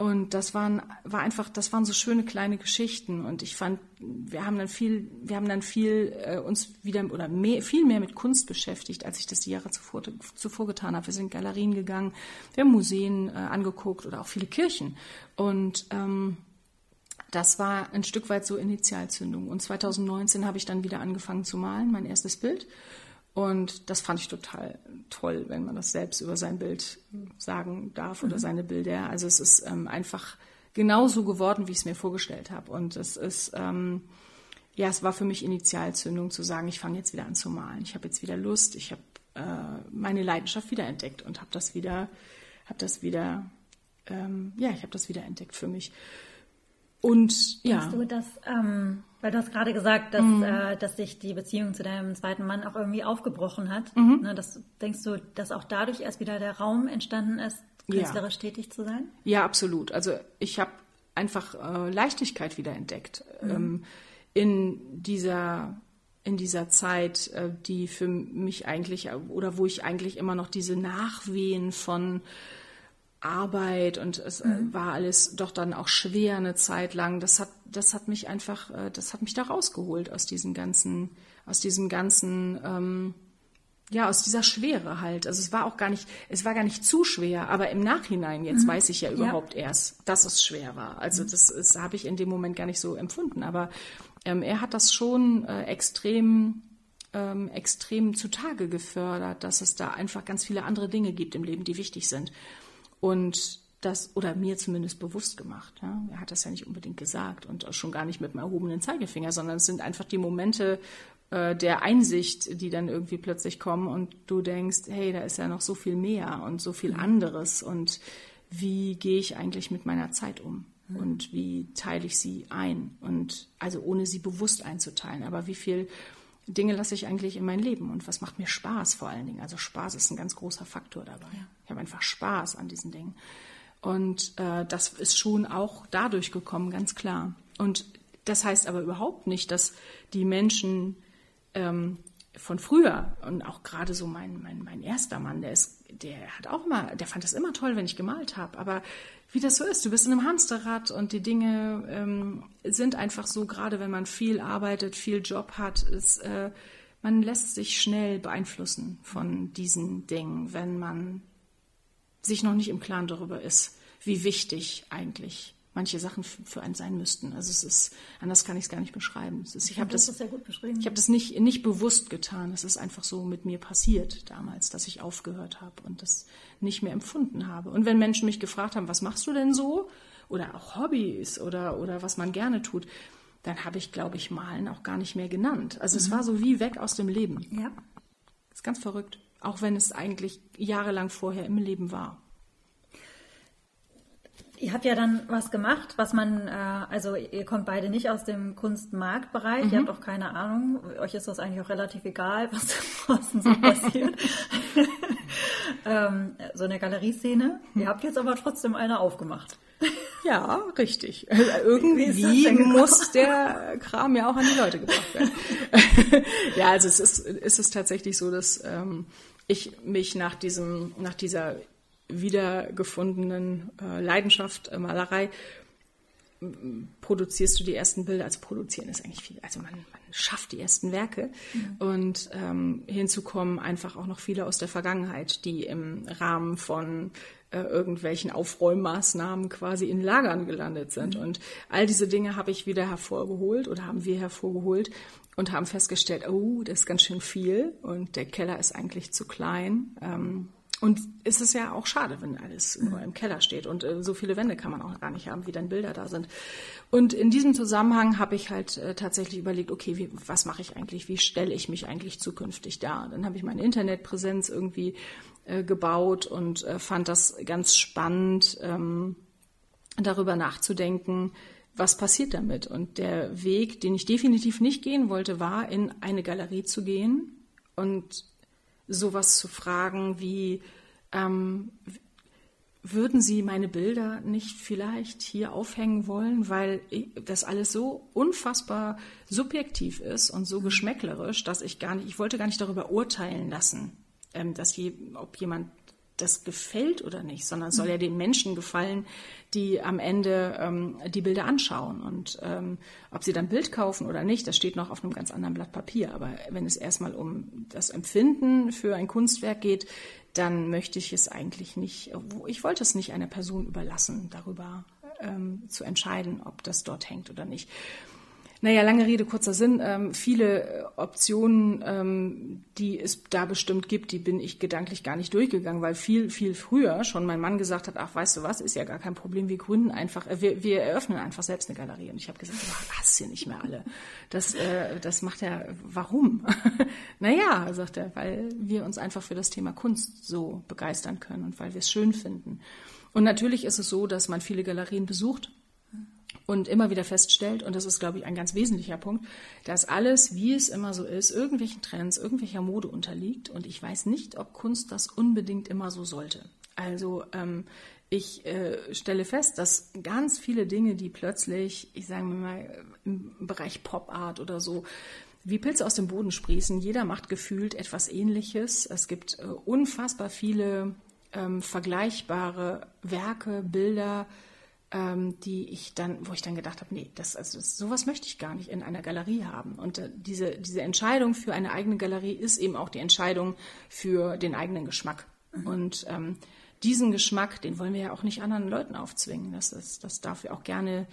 Und das waren, war einfach, das waren so schöne kleine Geschichten. Und ich fand, wir haben dann viel, wir haben dann viel äh, uns wieder oder mehr, viel mehr mit Kunst beschäftigt, als ich das die Jahre zuvor, zuvor getan habe. Wir sind in Galerien gegangen, wir haben Museen äh, angeguckt oder auch viele Kirchen. Und ähm, das war ein Stück weit so Initialzündung. Und 2019 habe ich dann wieder angefangen zu malen, mein erstes Bild. Und das fand ich total toll, wenn man das selbst über sein Bild sagen darf oder mhm. seine Bilder. Also es ist ähm, einfach genauso geworden, wie ich es mir vorgestellt habe. Und es ist, ähm, ja, es war für mich Initialzündung zu sagen, ich fange jetzt wieder an zu malen. Ich habe jetzt wieder Lust, ich habe äh, meine Leidenschaft wiederentdeckt und habe das wieder, habe das wieder, ähm, ja, ich habe das wieder entdeckt für mich. Und ja. Denkst du, dass, ähm, weil du hast gerade gesagt, dass, mhm. äh, dass sich die Beziehung zu deinem zweiten Mann auch irgendwie aufgebrochen hat. Mhm. Ne, das, denkst du, dass auch dadurch erst wieder der Raum entstanden ist, künstlerisch ja. tätig zu sein? Ja, absolut. Also ich habe einfach äh, Leichtigkeit wieder entdeckt mhm. ähm, in dieser in dieser Zeit, äh, die für mich eigentlich oder wo ich eigentlich immer noch diese Nachwehen von Arbeit und es äh, mhm. war alles doch dann auch schwer eine Zeit lang. Das hat, das hat mich einfach, äh, das hat mich da rausgeholt aus diesem ganzen, aus diesem ganzen, ähm, ja, aus dieser Schwere halt. Also es war auch gar nicht, es war gar nicht zu schwer, aber im Nachhinein, jetzt mhm. weiß ich ja überhaupt ja. erst, dass es schwer war. Also mhm. das, das habe ich in dem Moment gar nicht so empfunden. Aber ähm, er hat das schon äh, extrem ähm, extrem zutage gefördert, dass es da einfach ganz viele andere Dinge gibt im Leben, die wichtig sind. Und das, oder mir zumindest bewusst gemacht. Ja? Er hat das ja nicht unbedingt gesagt und schon gar nicht mit dem erhobenen Zeigefinger, sondern es sind einfach die Momente äh, der Einsicht, die dann irgendwie plötzlich kommen und du denkst, hey, da ist ja noch so viel mehr und so viel mhm. anderes und wie gehe ich eigentlich mit meiner Zeit um mhm. und wie teile ich sie ein und also ohne sie bewusst einzuteilen, aber wie viel Dinge lasse ich eigentlich in mein Leben und was macht mir Spaß vor allen Dingen. Also Spaß ist ein ganz großer Faktor dabei. Ja. Ich habe einfach Spaß an diesen Dingen. Und äh, das ist schon auch dadurch gekommen, ganz klar. Und das heißt aber überhaupt nicht, dass die Menschen ähm, von früher und auch gerade so mein, mein, mein erster Mann, der ist, der hat auch immer, der fand das immer toll, wenn ich gemalt habe. Aber wie das so ist, du bist in einem Hamsterrad und die Dinge ähm, sind einfach so, gerade wenn man viel arbeitet, viel Job hat, ist, äh, man lässt sich schnell beeinflussen von diesen Dingen, wenn man sich noch nicht im Klaren darüber ist, wie wichtig eigentlich manche Sachen für einen sein müssten. Also es ist, anders kann ich es gar nicht beschreiben. Ist, ich habe das, das sehr gut beschrieben. Ich habe das nicht, nicht bewusst getan. Es ist einfach so mit mir passiert damals, dass ich aufgehört habe und das nicht mehr empfunden habe. Und wenn Menschen mich gefragt haben, was machst du denn so? Oder auch Hobbys oder, oder was man gerne tut, dann habe ich, glaube ich, Malen auch gar nicht mehr genannt. Also mhm. es war so wie weg aus dem Leben. Ja. Das ist ganz verrückt. Auch wenn es eigentlich jahrelang vorher im Leben war. Ihr habt ja dann was gemacht, was man, äh, also ihr kommt beide nicht aus dem Kunstmarktbereich, mhm. ihr habt auch keine Ahnung, euch ist das eigentlich auch relativ egal, was draußen so passiert. ähm, so eine Galerieszene. Ihr habt jetzt aber trotzdem eine aufgemacht. Ja, richtig. Also irgendwie muss der Kram ja auch an die Leute gebracht werden. ja, also es ist, ist es tatsächlich so, dass ähm, ich mich nach diesem, nach dieser wiedergefundenen äh, Leidenschaft äh, Malerei produzierst du die ersten Bilder, also produzieren ist eigentlich viel, also man, man schafft die ersten Werke mhm. und ähm, hinzukommen einfach auch noch viele aus der Vergangenheit, die im Rahmen von äh, irgendwelchen Aufräummaßnahmen quasi in Lagern gelandet sind. Mhm. Und all diese Dinge habe ich wieder hervorgeholt oder haben wir hervorgeholt und haben festgestellt, oh, das ist ganz schön viel und der Keller ist eigentlich zu klein. Ähm, und es ist ja auch schade, wenn alles nur im Keller steht und äh, so viele Wände kann man auch gar nicht haben, wie dann Bilder da sind. Und in diesem Zusammenhang habe ich halt äh, tatsächlich überlegt, okay, wie, was mache ich eigentlich, wie stelle ich mich eigentlich zukünftig dar? Dann habe ich meine Internetpräsenz irgendwie äh, gebaut und äh, fand das ganz spannend, ähm, darüber nachzudenken, was passiert damit. Und der Weg, den ich definitiv nicht gehen wollte, war, in eine Galerie zu gehen und sowas zu fragen wie, ähm, würden Sie meine Bilder nicht vielleicht hier aufhängen wollen, weil das alles so unfassbar subjektiv ist und so geschmäcklerisch, dass ich gar nicht, ich wollte gar nicht darüber urteilen lassen, ähm, dass je, ob jemand das gefällt oder nicht, sondern soll ja den Menschen gefallen, die am Ende ähm, die Bilder anschauen. Und ähm, ob sie dann Bild kaufen oder nicht, das steht noch auf einem ganz anderen Blatt Papier. Aber wenn es erstmal um das Empfinden für ein Kunstwerk geht, dann möchte ich es eigentlich nicht, ich wollte es nicht einer Person überlassen, darüber ähm, zu entscheiden, ob das dort hängt oder nicht. Naja, lange Rede, kurzer Sinn. Ähm, viele äh, Optionen, ähm, die es da bestimmt gibt, die bin ich gedanklich gar nicht durchgegangen, weil viel, viel früher schon mein Mann gesagt hat, ach, weißt du was, ist ja gar kein Problem, wir gründen einfach, äh, wir, wir eröffnen einfach selbst eine Galerie. Und ich habe gesagt, du hast hier nicht mehr alle. Das, äh, das macht er, warum? naja, sagt er, weil wir uns einfach für das Thema Kunst so begeistern können und weil wir es schön finden. Und natürlich ist es so, dass man viele Galerien besucht und immer wieder feststellt, und das ist, glaube ich, ein ganz wesentlicher Punkt, dass alles, wie es immer so ist, irgendwelchen Trends, irgendwelcher Mode unterliegt. Und ich weiß nicht, ob Kunst das unbedingt immer so sollte. Also ähm, ich äh, stelle fest, dass ganz viele Dinge, die plötzlich, ich sage mal, im Bereich Pop Art oder so, wie Pilze aus dem Boden sprießen, jeder macht gefühlt etwas Ähnliches. Es gibt äh, unfassbar viele ähm, vergleichbare Werke, Bilder, ähm, die ich dann, wo ich dann gedacht habe, nee, das, also das, sowas möchte ich gar nicht in einer Galerie haben. Und äh, diese, diese Entscheidung für eine eigene Galerie ist eben auch die Entscheidung für den eigenen Geschmack. Mhm. Und ähm, diesen Geschmack, den wollen wir ja auch nicht anderen Leuten aufzwingen. Das, ist, das darf ja auch gerne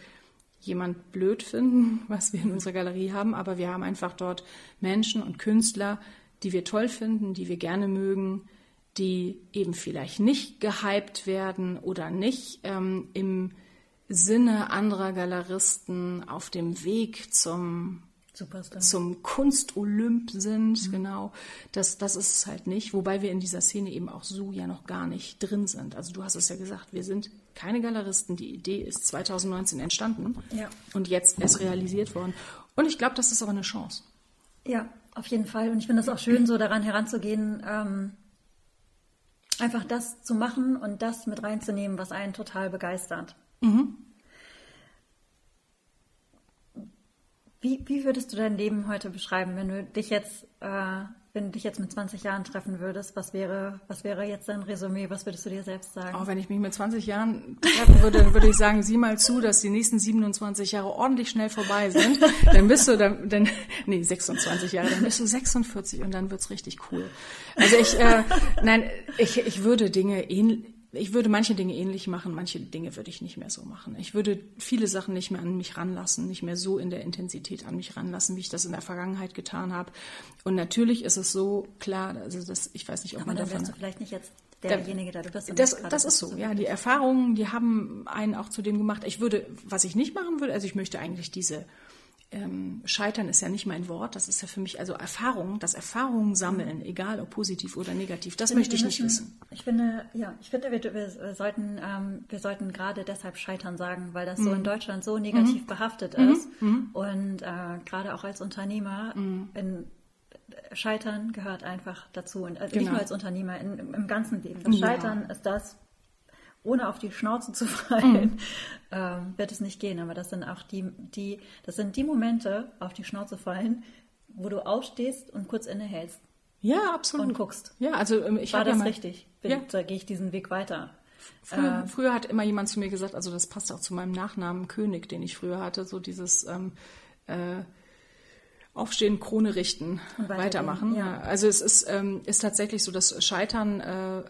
jemand blöd finden, was wir in unserer Galerie haben, aber wir haben einfach dort Menschen und Künstler, die wir toll finden, die wir gerne mögen, die eben vielleicht nicht gehypt werden oder nicht ähm, im Sinne anderer Galeristen auf dem Weg zum Superstar. zum Kunstolymp sind, mhm. genau. Das, das ist es halt nicht, wobei wir in dieser Szene eben auch so ja noch gar nicht drin sind. Also du hast es ja gesagt, wir sind keine Galeristen. Die Idee ist 2019 entstanden ja. und jetzt erst realisiert worden. Und ich glaube, das ist aber eine Chance. Ja, auf jeden Fall. Und ich finde es auch schön, so daran heranzugehen, ähm, einfach das zu machen und das mit reinzunehmen, was einen total begeistert. Mhm. Wie, wie würdest du dein Leben heute beschreiben, wenn du dich jetzt, äh, wenn du dich jetzt mit 20 Jahren treffen würdest? Was wäre, was wäre jetzt dein Resümee? Was würdest du dir selbst sagen? Auch wenn ich mich mit 20 Jahren treffen würde, dann würde ich sagen, sieh mal zu, dass die nächsten 27 Jahre ordentlich schnell vorbei sind. Dann bist du dann, dann nee, 26 Jahre, dann bist du 46 und dann wird's richtig cool. Also ich, äh, nein, ich, ich würde Dinge ähnlich ich würde manche Dinge ähnlich machen, manche Dinge würde ich nicht mehr so machen. Ich würde viele Sachen nicht mehr an mich ranlassen, nicht mehr so in der Intensität an mich ranlassen, wie ich das in der Vergangenheit getan habe. Und natürlich ist es so klar, also das, ich weiß nicht, ob Aber man dann davon. Du vielleicht nicht jetzt derjenige, der du bist. Das, das ist so, ja. Die Erfahrungen, die haben einen auch zu dem gemacht. Ich würde, was ich nicht machen würde, also ich möchte eigentlich diese ähm, Scheitern ist ja nicht mein Wort, das ist ja für mich, also Erfahrung, das Erfahrungen sammeln, egal ob positiv oder negativ, das möchte ich nicht wissen. Ich finde, ja, ich finde, wir, wir sollten, ähm, wir sollten gerade deshalb Scheitern sagen, weil das mhm. so in Deutschland so negativ mhm. behaftet mhm. ist mhm. und äh, gerade auch als Unternehmer mhm. in Scheitern gehört einfach dazu und also genau. nicht nur als Unternehmer, in, im, im ganzen Leben. Das Scheitern ja. ist das, ohne auf die Schnauze zu fallen, mhm. ähm, wird es nicht gehen. Aber das sind auch die, die, das sind die Momente, auf die Schnauze fallen, wo du aufstehst und kurz innehältst. Ja, absolut. Und guckst. Ja, also ähm, ich war das ja richtig? Bin, ja. Da gehe ich diesen Weg weiter. Früher, äh, früher, hat immer jemand zu mir gesagt, also das passt auch zu meinem Nachnamen König, den ich früher hatte, so dieses ähm, äh, Aufstehen, Krone richten, weitermachen. Ja. Also es ist, ähm, ist tatsächlich so, dass Scheitern äh,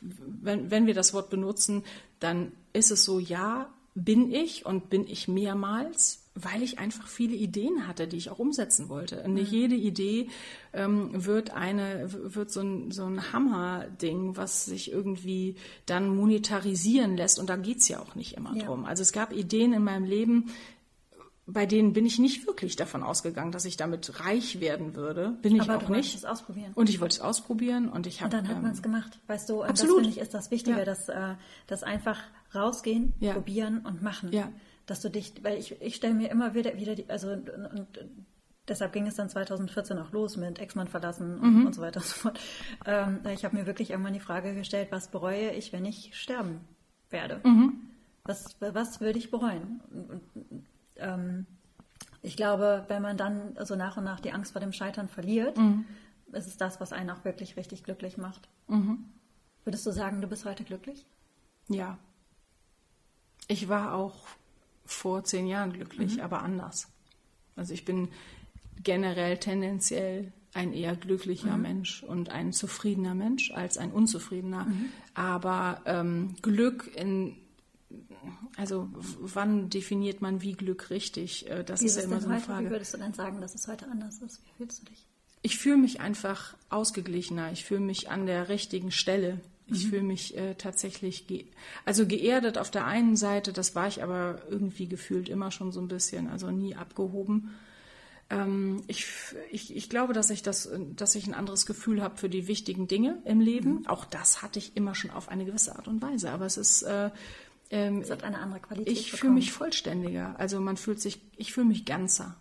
wenn, wenn wir das Wort benutzen, dann ist es so, ja, bin ich und bin ich mehrmals, weil ich einfach viele Ideen hatte, die ich auch umsetzen wollte. Und nicht mhm. jede Idee ähm, wird eine, wird so ein, so ein Hammer-Ding, was sich irgendwie dann monetarisieren lässt. Und da geht's ja auch nicht immer ja. drum. Also es gab Ideen in meinem Leben, bei denen bin ich nicht wirklich davon ausgegangen, dass ich damit reich werden würde. Bin ich Aber auch du nicht. Es ausprobieren. Und ich wollte es ausprobieren und ich habe. Und dann hat ähm, man es gemacht. Weißt du, absolut. das finde ich ist das Wichtige, ja. dass äh, das einfach rausgehen, ja. probieren und machen. Ja. Dass du dich, weil ich, ich stelle mir immer wieder wieder die, also und, und deshalb ging es dann 2014 auch los mit Ex-Mann verlassen und, mhm. und, so weiter und so fort. Ähm, ich habe mir wirklich irgendwann die Frage gestellt, was bereue ich, wenn ich sterben werde? Mhm. Was, was würde ich bereuen? Und, ähm, ich glaube, wenn man dann so nach und nach die Angst vor dem Scheitern verliert, mhm. ist es das, was einen auch wirklich richtig glücklich macht. Mhm. Würdest du sagen, du bist heute glücklich? Ja. Ich war auch vor zehn Jahren glücklich, mhm. aber anders. Also ich bin generell tendenziell ein eher glücklicher mhm. Mensch und ein zufriedener Mensch als ein unzufriedener. Mhm. Aber ähm, Glück in also wann definiert man wie Glück richtig? Äh, das wie ist ja immer so eine heute, Frage. Wie würdest du denn sagen, dass es heute anders ist? Wie fühlst du dich? Ich fühle mich einfach ausgeglichener. Ich fühle mich an der richtigen Stelle. Ich mhm. fühle mich äh, tatsächlich, ge also geerdet auf der einen Seite, das war ich aber irgendwie gefühlt immer schon so ein bisschen, also nie abgehoben. Ähm, ich, ich, ich glaube, dass ich, das, dass ich ein anderes Gefühl habe für die wichtigen Dinge im Leben. Mhm. Auch das hatte ich immer schon auf eine gewisse Art und Weise. Aber es ist, äh, ähm, es hat eine andere Qualität. Ich fühle mich vollständiger. Also man fühlt sich, ich fühle mich ganzer.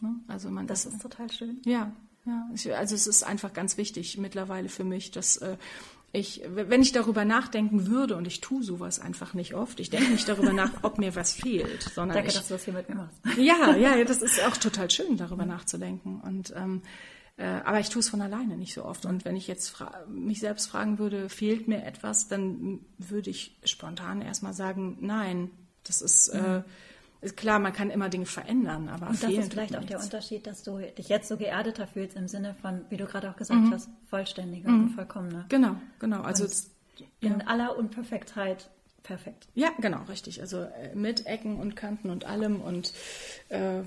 Ne? Also man, das, ist total schön. Ja, ja. Also es ist einfach ganz wichtig mittlerweile für mich, dass äh, ich, wenn ich darüber nachdenken würde, und ich tue sowas einfach nicht oft, ich denke nicht darüber nach, ob mir was fehlt, sondern Danke, ich, dass du das hier mit mir machst. Ja, ja, das ist auch total schön, darüber nachzudenken. Und ähm, äh, aber ich tue es von alleine nicht so oft. Und wenn ich jetzt mich selbst fragen würde, fehlt mir etwas, dann würde ich spontan erstmal sagen, nein, das ist, äh, mhm. äh, klar, man kann immer Dinge verändern, aber Und das ist vielleicht auch der Unterschied, dass du dich jetzt so geerdeter fühlst im Sinne von, wie du gerade auch gesagt mhm. hast, vollständiger mhm. und vollkommener. Genau, genau. Also in aller Unperfektheit perfekt. Ja, genau, richtig. Also äh, mit Ecken und Kanten und allem und äh,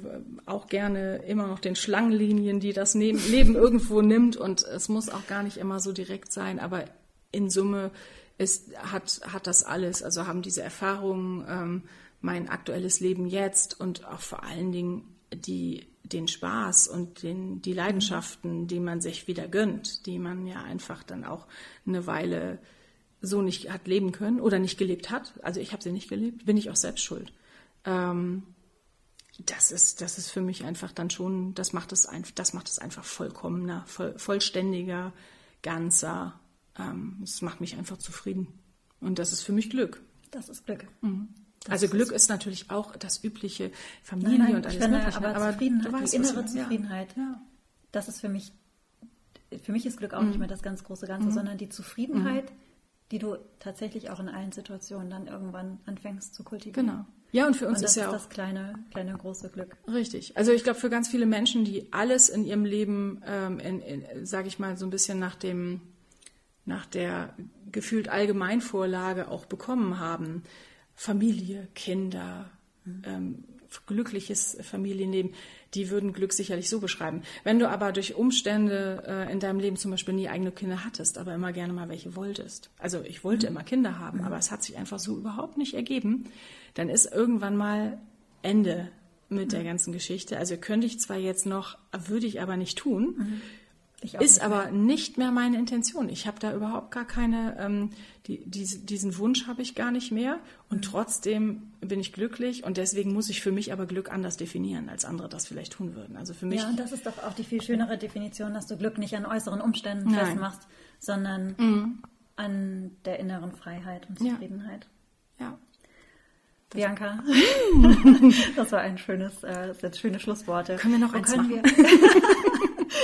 auch gerne immer noch den Schlangenlinien, die das Leben irgendwo nimmt. Und es muss auch gar nicht immer so direkt sein, aber in Summe ist, hat, hat das alles. Also haben diese Erfahrungen, ähm, mein aktuelles Leben jetzt und auch vor allen Dingen die, den Spaß und den, die Leidenschaften, die man sich wieder gönnt, die man ja einfach dann auch eine Weile so nicht hat leben können oder nicht gelebt hat. Also ich habe sie nicht gelebt, bin ich auch selbst schuld. Ähm, das ist, das ist für mich einfach dann schon, das macht es einfach, das macht es einfach vollkommener, voll, vollständiger, ganzer. Ähm, es macht mich einfach zufrieden. Und das ist für mich Glück. Das ist Glück. Mhm. Das also Glück ist natürlich auch das übliche Familie nein, nein, und alles finde, Mögliche. Aber, aber Zufriedenheit, weißt, die innere Zufriedenheit, ja. das ist für mich, für mich ist Glück auch mhm. nicht mehr das ganz große Ganze, mhm. sondern die Zufriedenheit, mhm. Die du tatsächlich auch in allen Situationen dann irgendwann anfängst zu kultivieren. Genau. Ja, und für uns und ist ja auch das kleine, kleine große Glück. Richtig. Also ich glaube, für ganz viele Menschen, die alles in ihrem Leben, ähm, in, in, sage ich mal, so ein bisschen nach dem, nach der gefühlt Allgemeinvorlage auch bekommen haben, Familie, Kinder, mhm. ähm, glückliches Familienleben, die würden Glück sicherlich so beschreiben. Wenn du aber durch Umstände äh, in deinem Leben zum Beispiel nie eigene Kinder hattest, aber immer gerne mal welche wolltest. Also ich wollte mhm. immer Kinder haben, mhm. aber es hat sich einfach so überhaupt nicht ergeben. Dann ist irgendwann mal Ende mit mhm. der ganzen Geschichte. Also könnte ich zwar jetzt noch, würde ich aber nicht tun. Mhm. Ist aber nicht mehr meine Intention. Ich habe da überhaupt gar keine, ähm, die, diese, diesen Wunsch habe ich gar nicht mehr. Und mhm. trotzdem bin ich glücklich und deswegen muss ich für mich aber Glück anders definieren, als andere das vielleicht tun würden. Also für mich. Ja, und das ist doch auch die viel schönere Definition, dass du Glück nicht an äußeren Umständen Nein. festmachst, sondern mhm. an der inneren Freiheit und Zufriedenheit. Ja. ja. Bianca, das war ein schönes, äh, jetzt schöne Schlussworte. Können wir noch eins machen?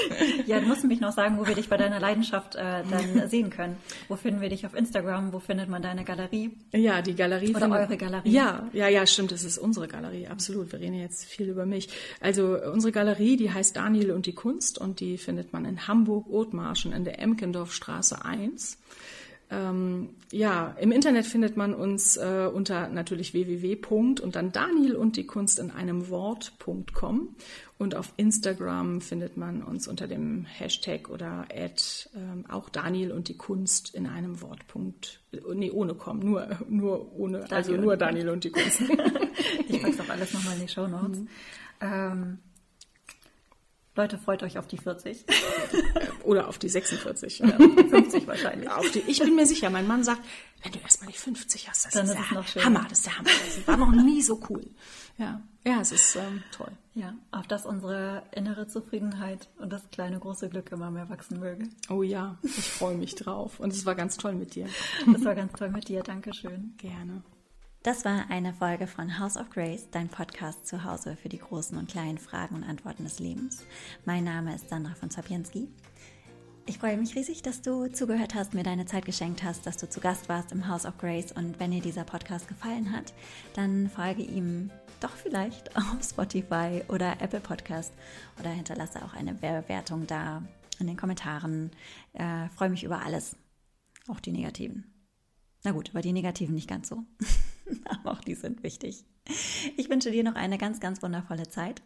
ja, du musst mich noch sagen, wo wir dich bei deiner Leidenschaft äh, dann sehen können. Wo finden wir dich auf Instagram? Wo findet man deine Galerie? Ja, die Galerie. Oder eure Galerie? Ja, ja, ja, stimmt. Das ist unsere Galerie. Absolut. Wir reden jetzt viel über mich. Also unsere Galerie, die heißt Daniel und die Kunst und die findet man in Hamburg-Othmarschen in der Emkendorfstraße 1. Ähm, ja, im Internet findet man uns äh, unter natürlich www. und dann Daniel und die Kunst in einem Wort.com und auf Instagram findet man uns unter dem Hashtag oder Ad ähm, auch Daniel und die Kunst in einem Wort. Punkt, nee, ohne com, nur, nur ohne, Daniel also nur Daniel und die Kunst. ich pack's auch alles nochmal in die Show Notes. Mhm. Ähm, Leute, freut euch auf die 40. Oder auf die 46. Oder auf die 50 wahrscheinlich. Auf die, ich bin mir sicher, mein Mann sagt, wenn du erstmal die 50 hast, das Dann ist, ist der noch Hammer, das ist der Hammer. Das war noch nie so cool. Ja, ja es ist ähm, toll. Ja, auf dass unsere innere Zufriedenheit und das kleine große Glück immer mehr wachsen möge. Oh ja, ich freue mich drauf. Und es war ganz toll mit dir. Das war ganz toll mit dir. Dankeschön. Gerne. Das war eine Folge von House of Grace, dein Podcast zu Hause für die großen und kleinen Fragen und Antworten des Lebens. Mein Name ist Sandra von Zapienski. Ich freue mich riesig, dass du zugehört hast, mir deine Zeit geschenkt hast, dass du zu Gast warst im House of Grace. Und wenn dir dieser Podcast gefallen hat, dann folge ihm doch vielleicht auf Spotify oder Apple Podcast oder hinterlasse auch eine Bewertung da in den Kommentaren. Äh, freue mich über alles, auch die negativen. Na gut, über die negativen nicht ganz so. aber auch die sind wichtig. Ich wünsche dir noch eine ganz, ganz wundervolle Zeit.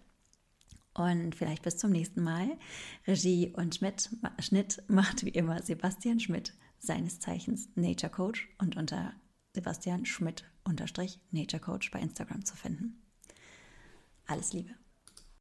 Und vielleicht bis zum nächsten Mal. Regie und Schmidt, Schnitt macht wie immer Sebastian Schmidt, seines Zeichens Nature Coach und unter Sebastian Schmidt unterstrich Nature Coach bei Instagram zu finden. Alles Liebe.